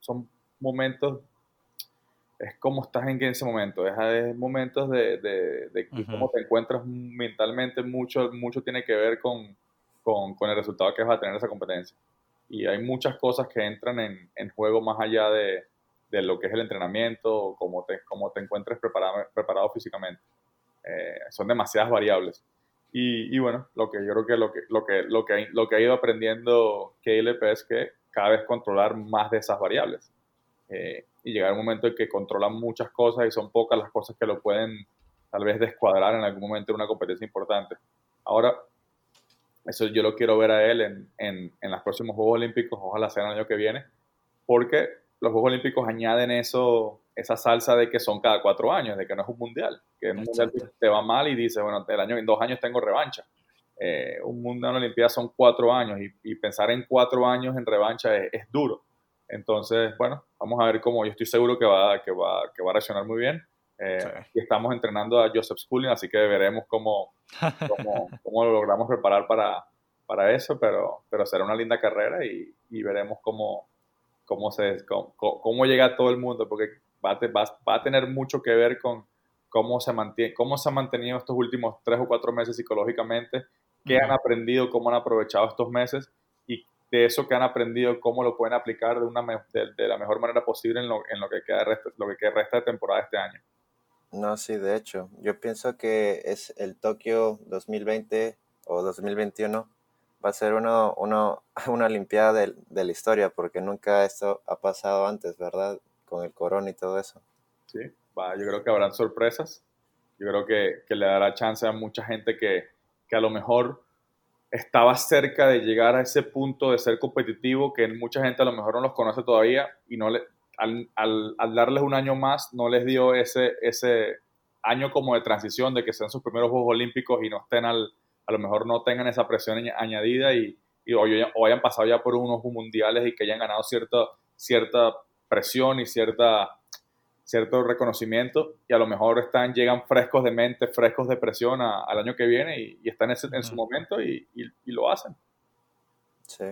son momentos, es como estás en ese momento, es, momentos de, de, cómo te encuentras mentalmente, mucho, mucho tiene que ver con, con, con, el resultado que vas a tener esa competencia. Y hay muchas cosas que entran en, en juego más allá de, de, lo que es el entrenamiento, cómo te, cómo te encuentres preparado, preparado físicamente. Eh, son demasiadas variables. Y, y, bueno, lo que yo creo que lo que, lo que, lo que, lo que ha ido aprendiendo Caleb es que cada vez controlar más de esas variables. Eh, y llegar un momento en que controlan muchas cosas y son pocas las cosas que lo pueden tal vez descuadrar en algún momento en una competencia importante. Ahora, eso yo lo quiero ver a él en, en, en los próximos Juegos Olímpicos, ojalá sea el año que viene, porque los Juegos Olímpicos añaden eso, esa salsa de que son cada cuatro años, de que no es un mundial, que en un mundial te va mal y dices, bueno, el año, en dos años tengo revancha. Eh, un mundo en Olimpiada son cuatro años y, pensar en cuatro años en revancha es, duro. Entonces, bueno, vamos a ver cómo, yo estoy seguro que va, que va, que va a reaccionar muy bien. Eh, y estamos entrenando a Joseph Schooling, así que veremos cómo, cómo, cómo, lo logramos preparar para, para eso, pero, pero será una linda carrera y, y veremos cómo, cómo, se, cómo, cómo, llega todo el mundo, porque va va, va a tener mucho que ver con cómo se, mantiene, cómo se ha mantenido estos últimos tres o cuatro meses psicológicamente qué han aprendido, cómo han aprovechado estos meses y de eso que han aprendido, cómo lo pueden aplicar de, una, de, la mejor manera posible en lo, en lo, que queda resta, lo que queda resta de temporada este año. No, sí, de hecho, yo pienso que es el Tokio 2020 o 2021 va a ser uno, uno, una Olimpiada de, de, la historia, porque nunca esto ha pasado antes, ¿verdad? Con el corona y todo eso. Sí, va, yo creo que habrán sorpresas. Yo creo que, que le dará chance a mucha gente que, que a lo mejor estaba cerca de llegar a ese punto de ser competitivo que mucha gente a lo mejor no los conoce todavía y no al, darles un año más no les dio ese, ese año como de transición de que sean sus primeros Juegos Olímpicos y no estén al, a lo mejor no tengan esa presión añadida y, y o, o, hayan pasado ya por unos mundiales y que hayan ganado cierta, cierta presión y cierta cierto reconocimiento y a lo mejor están, llegan frescos de mente, frescos de presión al año que viene y, están en, en, su momento y, y, lo hacen. Sí,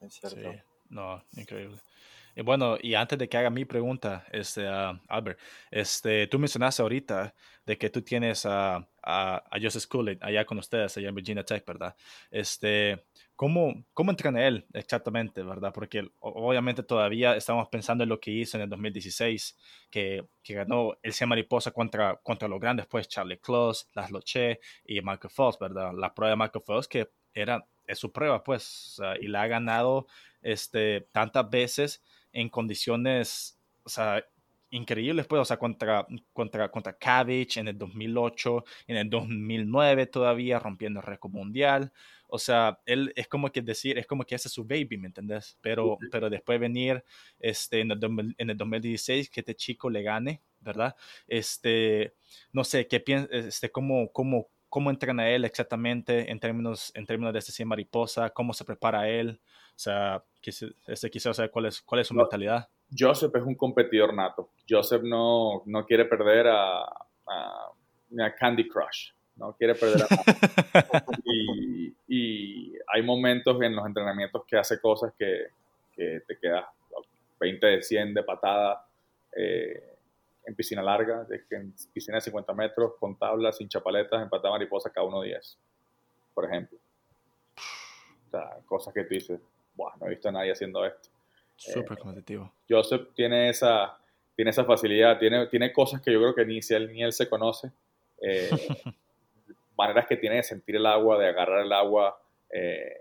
es cierto. no, increíble. Y bueno, y antes de que haga mi pregunta, este, Albert, este, tú mencionaste ahorita de que tú tienes a, a, a Joseph allá con ustedes, allá en Virginia Tech, ¿verdad? Este, ¿Cómo, ¿Cómo entrena él exactamente, verdad? Porque obviamente todavía estamos pensando en lo que hizo en el 2016, que, que ganó el Cien Mariposa contra, contra los grandes, pues Charlie Close, Las Loche y Michael Phelps, ¿verdad? La prueba de Michael Phelps que era, es su prueba, pues, y la ha ganado este, tantas veces en condiciones, o sea, increíbles, pues, o sea, contra, contra, contra Cabbage en el 2008, en el 2009 todavía rompiendo el récord mundial. O sea, él es como que decir, es como que ese es su baby, ¿me entendés? Pero, pero después venir este, en, el, en el 2016, que este chico le gane, ¿verdad? Este, no sé, ¿qué piensas? Este, cómo, cómo, cómo entrena él exactamente en términos, en términos de este 100 mariposa? ¿Cómo se prepara él? O sea, este, quisiera saber cuál es, cuál es su mentalidad. Joseph es un competidor nato. Joseph no, no quiere perder a, a, a Candy Crush no quiere perder a y, y, hay momentos en los entrenamientos que hace cosas que, que te quedas 20 de 100 de patada eh, en piscina larga, de en piscina de 50 metros, con tablas, sin chapaletas, en patada mariposa, cada uno 10, por ejemplo. O sea, cosas que tú dices, Buah, no he visto a nadie haciendo esto. Súper competitivo. Joseph tiene esa, tiene esa facilidad, tiene, tiene cosas que yo creo que ni, él, ni él se conoce eh, maneras que tiene de sentir el agua, de agarrar el agua, eh,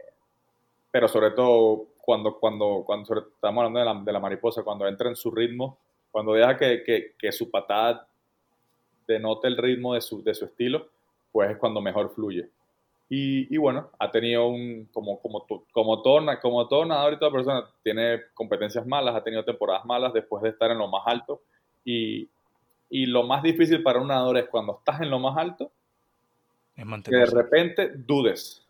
pero sobre todo cuando, cuando, cuando estamos hablando de la, de la, mariposa, cuando entra en su ritmo, cuando deja que, que, que, su patada denote el ritmo de su, de su estilo, pues es cuando mejor fluye. Y, y, bueno, ha tenido un, como, como, como, todo, como todo nadador y toda persona, tiene competencias malas, ha tenido temporadas malas después de estar en lo más alto. Y, y lo más difícil para un nadador es cuando estás en lo más alto, es que de repente dudes.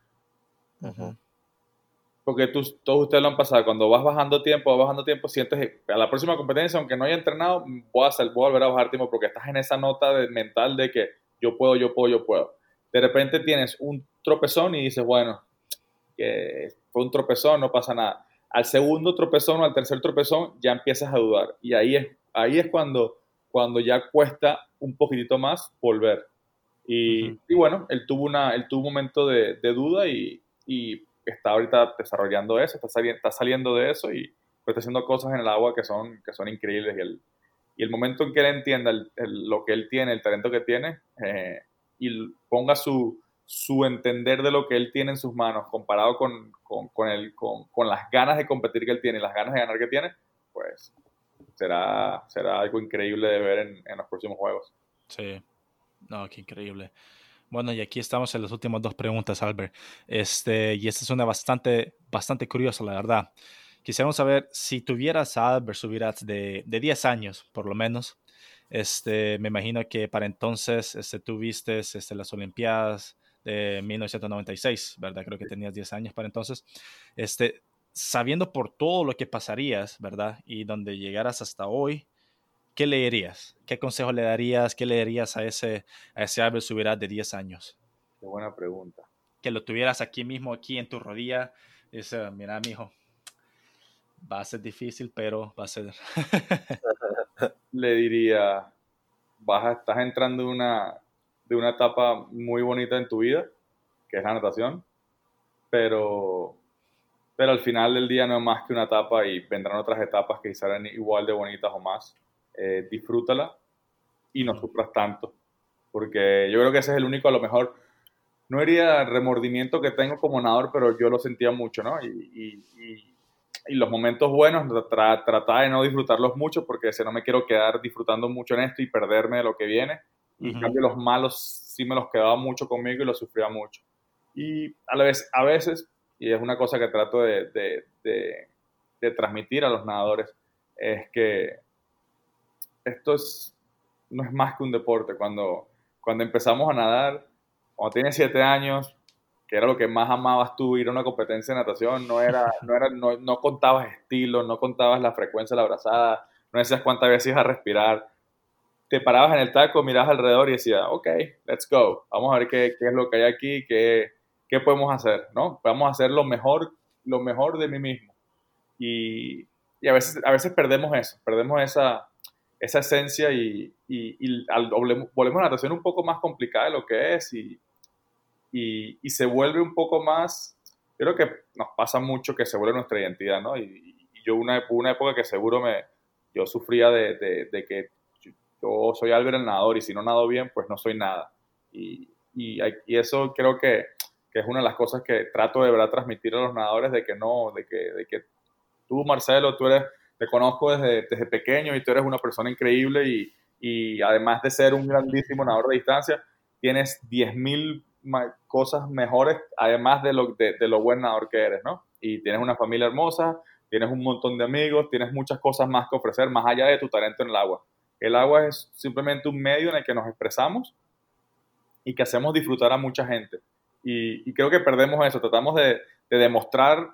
Porque tú, todos ustedes lo han pasado, cuando vas bajando tiempo, vas bajando tiempo, sientes, a la próxima competencia, aunque no haya entrenado, voy a, hacer, voy a volver a bajar tiempo porque estás en esa nota de, mental de que yo puedo, yo puedo, yo puedo. De repente tienes un tropezón y dices, bueno, que fue un tropezón, no pasa nada. Al segundo tropezón o al tercer tropezón ya empiezas a dudar. Y ahí es, ahí es cuando, cuando ya cuesta un poquitito más volver. Y, y bueno, él tuvo, una, él tuvo un momento de, de duda y, y, está ahorita desarrollando eso, está, saliendo, está saliendo de eso y pues, está haciendo cosas en el agua que son, que son increíbles. Y el, y el momento en que él entienda lo que él tiene, el talento que tiene, eh, y ponga su, su entender de lo que él tiene en sus manos comparado con, con, con, el, con, con, las ganas de competir que él tiene y las ganas de ganar que tiene, pues será, será algo increíble de ver en, en los próximos juegos. Sí, no, qué increíble. Bueno, y aquí estamos en las últimas dos preguntas, Albert. Este, y esta es una bastante, bastante curiosa, la verdad. Quisiéramos saber si tuvieras a Albert Subirats de, de 10 años, por lo menos. Este, me imagino que para entonces este, tuviste este, las Olimpiadas, de 1996, ¿verdad? Creo que tenías 10 años para entonces. Este, sabiendo por todo lo que pasarías, ¿verdad? Y donde llegaras hasta hoy, ¿qué leerías? ¿Qué consejo le darías? ¿Qué le darías a ese, a ese Albert Subirá de 10 años? Qué buena pregunta. Que lo tuvieras aquí mismo, aquí en tu rodilla. Dice, mira, mijo, va a ser difícil, pero va a ser. le diría, vas a, estás entrando en una, de una etapa muy bonita en tu vida, que es la natación, pero, pero al final del día no es más que una etapa y vendrán otras etapas que serán igual de bonitas o más. Eh, disfrútala y no sufras tanto, porque yo creo que ese es el único, a lo mejor, no diría remordimiento que tengo como nadador, pero yo lo sentía mucho, ¿no? Y, y, y los momentos buenos, tra tratar de no disfrutarlos mucho, porque si no me quiero quedar disfrutando mucho en esto y perderme de lo que viene y en cambio los malos sí me los quedaba mucho conmigo y los sufría mucho. Y a la vez, a veces, y es una cosa que trato de, de, de, transmitir a los nadadores, es que esto es, no es más que un deporte. Cuando, cuando empezamos a nadar, cuando tienes siete años, que era lo que más amabas tú, ir a una competencia de natación, no, era, no, era, no, no contabas estilo, no contabas la frecuencia de la abrazada, no decías cuántas veces ibas a respirar, te parabas en el taco, mirabas alrededor y decías, ok, let's go, vamos a ver qué, qué es lo que hay aquí, qué, qué, podemos hacer, ¿no? Vamos a hacer lo mejor, lo mejor de mí mismo. Y, y a, veces, a veces perdemos eso, perdemos esa, esa esencia y, y, y al, volvemos, a la natación un poco más complicada de lo que es y, y, se vuelve un poco más, creo que nos pasa mucho que se vuelve nuestra identidad, ¿no? Y, yo una, una época que seguro me, yo sufría de, de, de que yo soy Albert el nadador y si no nado bien, pues no soy nada. Y, y, y eso creo que, que, es una de las cosas que trato de verdad transmitir a los nadadores, de que no, de que, de que tú, Marcelo, tú eres, te conozco desde, desde pequeño y tú eres una persona increíble y, y además de ser un grandísimo nadador de distancia, tienes 10.000 cosas mejores, además de lo, de, de lo buen nadador que eres, ¿no? Y tienes una familia hermosa, tienes un montón de amigos, tienes muchas cosas más que ofrecer, más allá de tu talento en el agua. El agua es simplemente un medio en el que nos expresamos y que hacemos disfrutar a mucha gente. Y, creo que perdemos eso, tratamos de, demostrar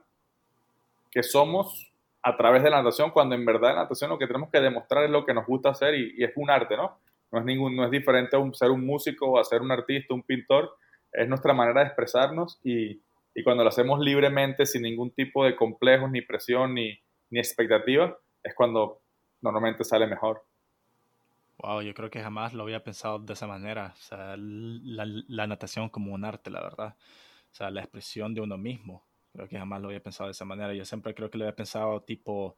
que somos a través de la natación, cuando en verdad la natación lo que tenemos que demostrar es lo que nos gusta hacer y, es un arte, ¿no? No es, ningún, no es diferente a ser un músico a ser un artista, un pintor, es nuestra manera de expresarnos y, cuando lo hacemos libremente, sin ningún tipo de complejos, ni presión, ni, ni expectativa, es cuando normalmente sale mejor. Wow, yo creo que jamás lo había pensado de esa manera. O sea, la, natación como un arte, la verdad. O sea, la expresión de uno mismo. Creo que jamás lo había pensado de esa manera. Yo siempre creo que lo había pensado tipo O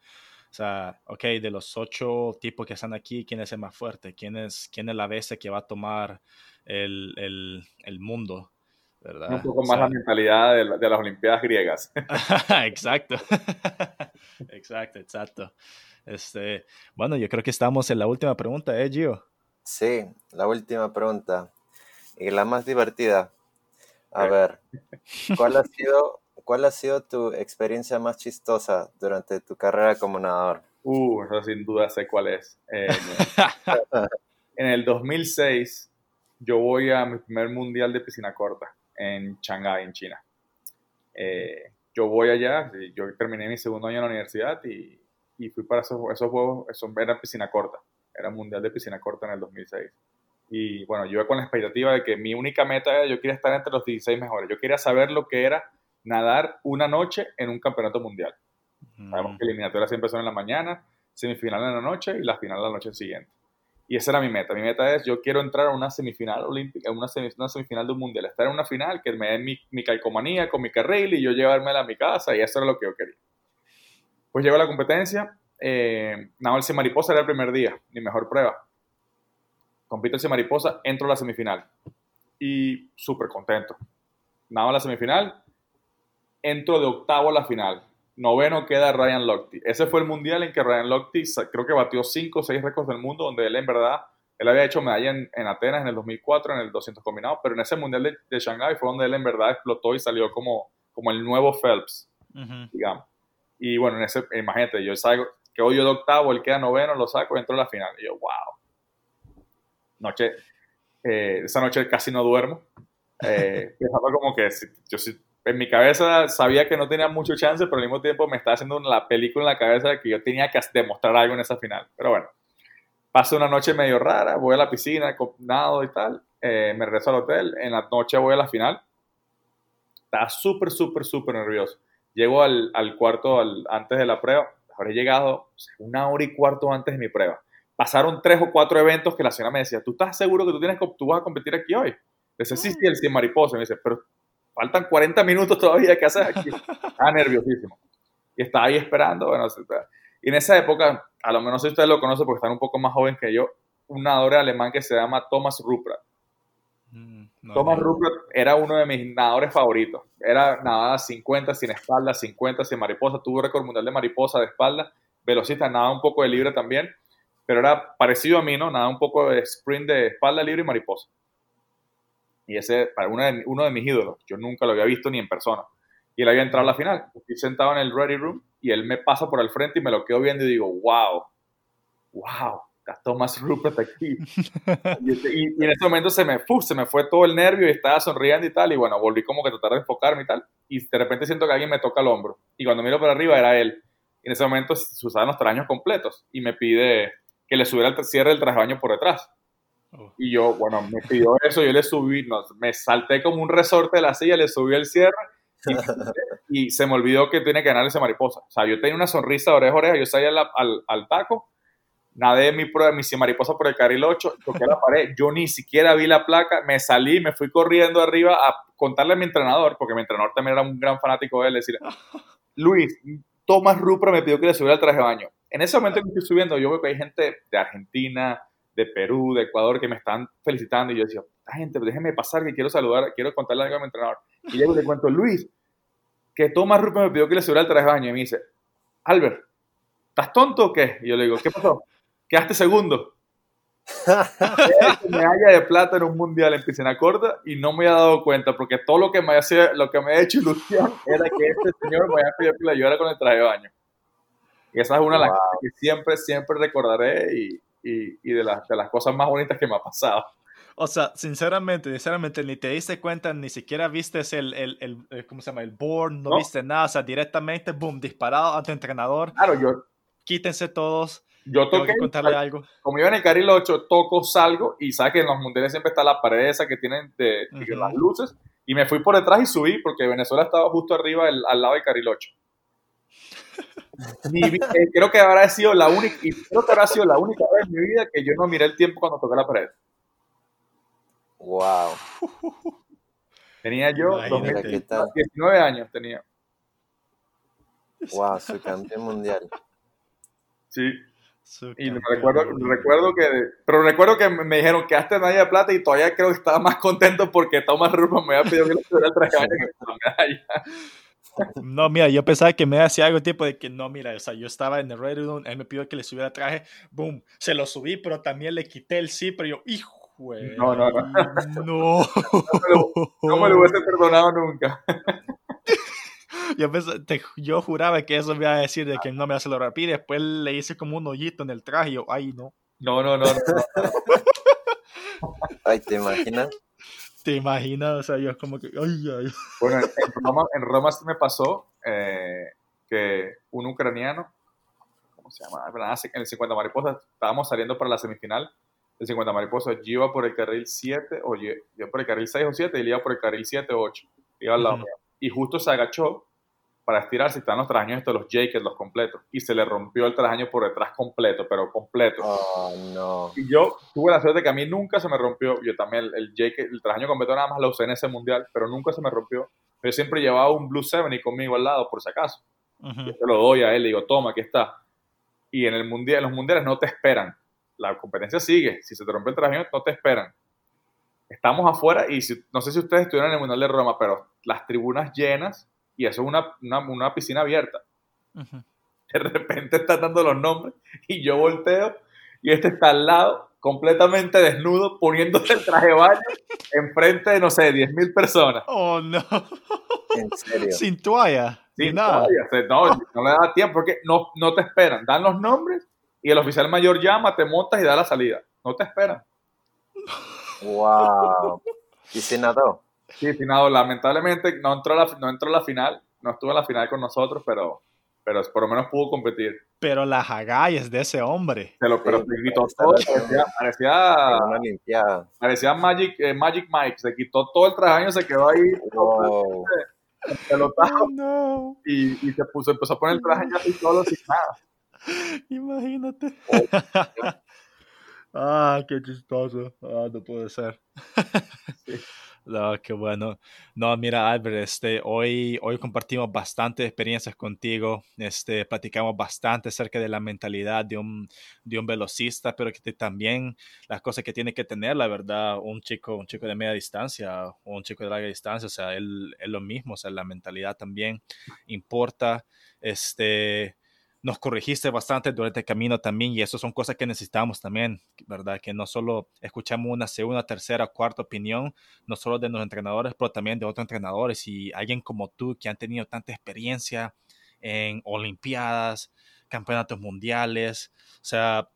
sea, ok, de los ocho tipos que están aquí, ¿quién es el más fuerte? ¿Quién es, quién es la bestia que va a tomar el, el, el mundo? ¿verdad? Un poco más la mentalidad de, de, las Olimpiadas griegas. exacto. exacto, exacto. Este, bueno, yo creo que estamos en la última pregunta, ¿eh, Gio? Sí, la última pregunta. Y la más divertida. A ver, ¿cuál ha sido, cuál ha sido tu experiencia más chistosa durante tu carrera como nadador? Uh, eso sin duda sé cuál es. Eh, en el 2006 yo voy a mi primer mundial de piscina corta en Shanghái, en China. Eh, yo voy allá, yo terminé mi segundo año en la universidad y, y fui para esos, esos juegos, eso era piscina corta, era mundial de piscina corta en el 2006. Y bueno, yo iba con la expectativa de que mi única meta era, yo quería estar entre los 16 mejores, yo quería saber lo que era nadar una noche en un campeonato mundial. Sabemos que eliminatorias siempre son en la mañana, semifinal en la noche y la final la noche siguiente. Y esa era mi meta. Mi meta es, yo quiero entrar a una semifinal olímpica, una, una semifinal de un mundial, estar en una final, que me den mi, mi calcomanía con mi carril y yo llevármela a mi casa y eso era lo que yo quería. Pues llego a la competencia, eh, nado el mariposa era el primer día, mi mejor prueba. Compito el mariposa, entro a la semifinal y súper contento. Nado a la semifinal, entro de octavo a la final noveno queda Ryan Lochte. Ese fue el mundial en que Ryan Lochte creo que batió 5 o 6 récords del mundo, donde él en verdad, él había hecho medalla en, Atenas en el 2004, en el 200 combinado, pero en ese mundial de, de Shanghái fue donde él en verdad explotó y salió como, como el nuevo Phelps, digamos. Y bueno, en ese, imagínate, yo salgo, que hoy yo de octavo, él queda noveno, lo saco y entro a la final. Y yo, wow. Noche, eh, esa noche casi no duermo. Eh, pensaba como que yo en mi cabeza sabía que no tenía mucho chance, pero al mismo tiempo me estaba haciendo la película en la cabeza de que yo tenía que demostrar algo en esa final. Pero bueno, paso una noche medio rara, voy a la piscina, nado y tal, eh, me regreso al hotel, en la noche voy a la final. Estaba súper, súper, súper nervioso. Llego al, cuarto antes de la prueba, habré llegado una hora y cuarto antes de mi prueba. Pasaron tres o cuatro eventos que la señora me decía, ¿tú estás seguro que tú, tienes, tú vas a competir aquí hoy? Le sí, sí, el 100 mariposa. me dice, pero faltan 40 minutos todavía, ¿qué haces aquí? Estaba nerviosísimo. Y estaba ahí esperando, bueno, y en esa época, a lo menos si ustedes lo conocen porque están un poco más joven que yo, un nadador alemán que se llama Thomas Ruppert. Mm, Thomas Ruppert era uno de mis nadadores favoritos. Era nadada 50 sin espalda, 50 sin mariposa, tuvo récord mundial de mariposa de espalda, velocista, nada un poco de libre también, pero era parecido a mí, ¿no? Nada un poco de sprint de espalda libre y mariposa. Y ese, para uno de, uno de mis ídolos, yo nunca lo había visto ni en persona. Y él había entrado a la final. Estoy sentado en el ready room y él me pasa por el frente y me lo quedo viendo y digo, wow, wow, Thomas Rupert aquí. y, en ese momento se me, se me fue todo el nervio y estaba sonriendo y tal. Y bueno, volví como que a tratar de enfocarme y tal. Y de repente siento que alguien me toca el hombro. Y cuando miro para arriba era él. Y en ese momento se usaban los trajes completos y me pide que le subiera el cierre del traje baño por detrás. Oh. Y yo, bueno, me pidió eso, yo le subí, no, me salté como un resorte de la silla, le subí el cierre y, se me olvidó que tiene que ganar ese mariposa. O sea, yo tenía una sonrisa de oreja a oreja, yo salí al, al, taco, nadé mi, mi mariposa por el carril 8, toqué la pared, yo ni siquiera vi la placa, me salí, me fui corriendo arriba a contarle a mi entrenador, porque mi entrenador también era un gran fanático de él, decir, Luis, Tomás Rupra me pidió que le subiera el traje de baño. En ese momento que estoy subiendo, yo veo que hay gente de Argentina, de Perú, de Ecuador, que me están felicitando. Y yo decía, gente, déjeme pasar, que quiero saludar, quiero contarle algo a mi entrenador. Y luego le cuento, Luis, que Tomás Rupe me pidió que le subiera el traje de baño. Y me dice, Albert, ¿estás tonto o qué? Y yo le digo, ¿qué pasó? Quedaste segundo. medalla de plata en un mundial en piscina corta y no me había dado cuenta porque todo lo que me hacía, lo que me ha hecho ilusión era que este señor me había pedido que le ayudara con el traje de baño. Y esa es una de las cosas que siempre, siempre recordaré y, y, de, las, de las cosas más bonitas que me ha pasado. O sea, sinceramente, sinceramente, ni te diste cuenta, ni siquiera viste el, el, el, ¿cómo se llama? El board, no, viste nada, o sea, directamente, boom, disparado ante entrenador. Claro, yo. Quítense todos. Yo toqué. contarle algo. Como iba en el carril 8, toco, salgo y sabes que en los mundiales siempre está la pared esa que tienen de, las luces. Y me fui por detrás y subí porque Venezuela estaba justo arriba, al lado del carril 8. Eh, creo que habrá sido la única, y creo que habrá sido la única vez en mi vida que yo no miré el tiempo cuando toqué la pared. Wow. Tenía yo 19 años tenía. Wow, soy campeón mundial. Sí. Y recuerdo, recuerdo que, pero recuerdo que me dijeron que hasta medalla de plata y todavía creo que estaba más contento porque Thomas Rubin me había pedido que le subiera el traje No, mira, yo pensaba que me hacía algo tipo de que no, mira, o sea, yo estaba en el Red Room, él me pidió que le subiera el traje, boom, se lo subí, pero también le quité el sí, pero yo, hijo, güey. No, no, no. No. no, me lo, hubiese perdonado nunca. Yo, yo juraba que eso me iba a decir de que no me hace lo rápido y después le hice como un hoyito en el traje y yo, ay, no. No, no, no. no. ay, ¿te imaginas? ¿Te imaginas? O sea, yo como que, ay, ay. Bueno, en Roma, en Roma sí me pasó eh, que un ucraniano, ¿cómo se llama? En el 50 mariposas, estábamos saliendo para la semifinal. El 50 mariposas, yo iba por el carril 7, o yo, por el carril 6 o 7, y él iba por el carril 7 o 8. Iba al lado mío. Y justo se agachó para estirarse, están los trajaños estos, los jackets, los completos, y se le rompió el trajaño por detrás completo, pero completo. Oh, no. Y yo tuve la suerte que a mí nunca se me rompió, yo también el, el jacket, el trajaño completo nada más lo usé en ese mundial, pero nunca se me rompió. Yo siempre llevaba un Blue 70 conmigo al lado, por si acaso. Yo se lo doy a él, le digo, toma, aquí está. Y en el mundial, en los mundiales no te esperan. La competencia sigue. Si se te rompe el traje, no te esperan. Estamos afuera y no sé si ustedes estuvieron en el Mundial de Roma, pero las tribunas llenas y eso es una, una, piscina abierta. De repente está dando los nombres y yo volteo y este está al lado, completamente desnudo, poniéndose el traje de baño enfrente de, no sé, 10.000 personas. Oh, no. ¿En serio? Sin toalla. Sin nada. No, no le da tiempo porque no, no te esperan. Dan los nombres y el oficial mayor llama, te montas y da la salida. No te esperan. Wow. ¿Y se nadó? Sí, Finado, lamentablemente no entró, a la, no entró a la final, no estuvo en la final con nosotros, pero, pero por lo menos pudo competir. Pero las agallas de ese hombre. Se lo, pero se quitó todo, parecía, parecía, parecía Magic, eh, Magic Mike, se quitó todo el traje, se quedó ahí. Wow. no. y, y, se puso, empezó a poner el traje ya así solo sin nada. Imagínate. ah, qué chistoso. Ah, no puede ser. sí. No, qué bueno. No, mira, Albert, este, hoy, hoy compartimos bastantes experiencias contigo, este, platicamos bastante acerca de la mentalidad de un, de un velocista, pero que también las cosas que tiene que tener, la verdad, un chico, un chico de media distancia un chico de larga distancia, o sea, él es lo mismo, o sea, la mentalidad también importa, este, nos corregiste bastante durante el camino también y eso son cosas que necesitamos también, ¿verdad? Que no solo escuchamos una segunda, tercera, cuarta opinión, no solo de los entrenadores, pero también de otros entrenadores y alguien como tú que han tenido tanta experiencia en Olimpiadas, campeonatos mundiales, o sea,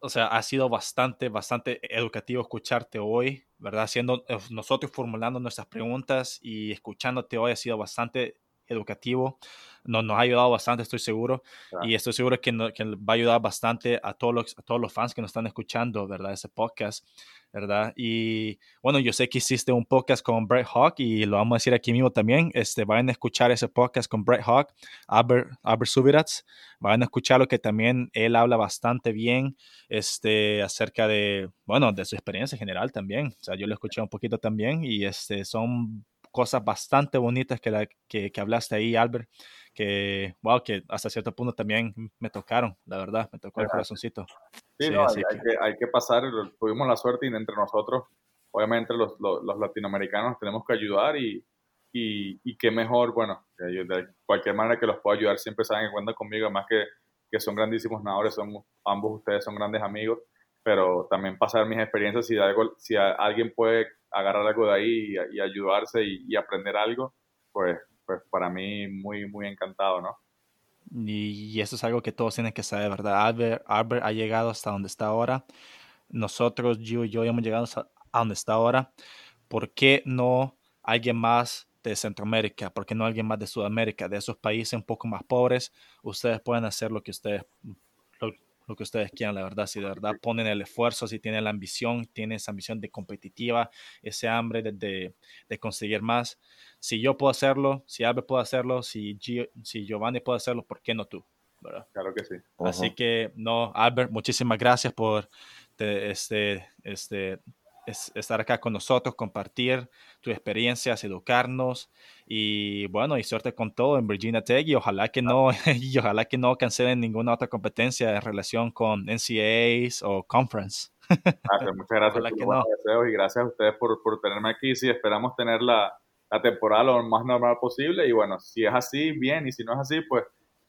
o sea, ha sido bastante, bastante educativo escucharte hoy, ¿verdad? Haciendo eh, nosotros formulando nuestras preguntas y escuchándote hoy ha sido bastante educativo. Nos, nos ha ayudado bastante, estoy seguro. Y estoy seguro que, que, va a ayudar bastante a todos, los, a todos los fans que nos están escuchando, ¿verdad? Ese podcast, ¿verdad? Y bueno, yo sé que hiciste un podcast con Brett Hawk y lo vamos a decir aquí mismo también. Este, vayan a escuchar ese podcast con Brett Hawk, Albert, Albert Subirats. Vayan a escucharlo que también él habla bastante bien este, acerca de, bueno, de su experiencia en general también. O sea, yo lo escuché un poquito también y este, son cosas bastante bonitas que, la, que, que, hablaste ahí, Albert, que, wow, que hasta cierto punto también me tocaron, la verdad, me tocó el corazoncito. Sí, no, hay, que, hay, que, pasar, tuvimos la suerte y entre nosotros, obviamente los, los, los latinoamericanos tenemos que ayudar y, y, y, qué mejor, bueno, de cualquier manera que los pueda ayudar, siempre saben que cuentan conmigo, además que, que son grandísimos nadadores, son, ambos ustedes son grandes amigos, pero también pasar mis experiencias, si, algo, si alguien puede agarrar algo de ahí y, ayudarse y, aprender algo, pues, pues para mí muy, muy encantado, ¿no? Y, eso es algo que todos tienen que saber, ¿verdad? Albert, Albert ha llegado hasta donde está ahora. Nosotros, yo y yo, hemos llegado a donde está ahora. ¿Por qué no alguien más de Centroamérica? ¿Por qué no alguien más de Sudamérica? De esos países un poco más pobres, ustedes pueden hacer lo que ustedes, lo que ustedes quieran, la verdad. Si de verdad ponen el esfuerzo, si tienen la ambición, tienen esa ambición de competitiva, ese hambre de, de, conseguir más. Si yo puedo hacerlo, si Albert puede hacerlo, si, si Giovanni puede hacerlo, ¿por qué no tú? Claro que sí. Así que, no, Albert, muchísimas gracias por este, este, estar acá con nosotros, compartir tus experiencias, educarnos y bueno, y suerte con todo en Virginia Tech y ojalá que no, y ojalá que no cancelen ninguna otra competencia en relación con NCAAs o conference. muchas gracias por los deseos y gracias a ustedes por, por tenerme aquí. Sí, esperamos tener la, la, temporada lo más normal posible y bueno, si es así, bien, y si no es así, pues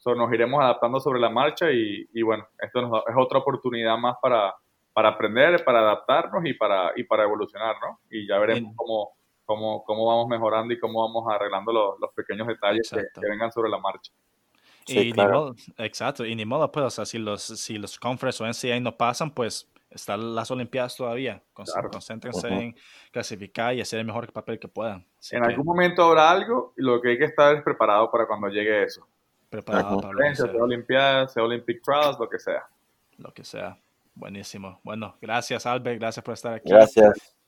nos iremos adaptando sobre la marcha y, y bueno, esto nos es otra oportunidad más para para aprender, para adaptarnos y para, y para evolucionar, ¿no? Y ya veremos cómo, cómo, cómo, vamos mejorando y cómo vamos arreglando los, los pequeños detalles que, vengan sobre la marcha. y ni modo, exacto, y ni modo, pues, o sea, si los, si los conference o NCAA no pasan, pues están las Olimpiadas todavía. Concéntrense en clasificar y hacer el mejor papel que puedan. en algún momento habrá algo y lo que hay que estar es preparado para cuando llegue eso. Preparado para sea Olimpiadas, sea Olympic Trials, lo que sea. Lo que sea. Buenísimo. Bueno, gracias Albert, gracias por estar aquí. Gracias.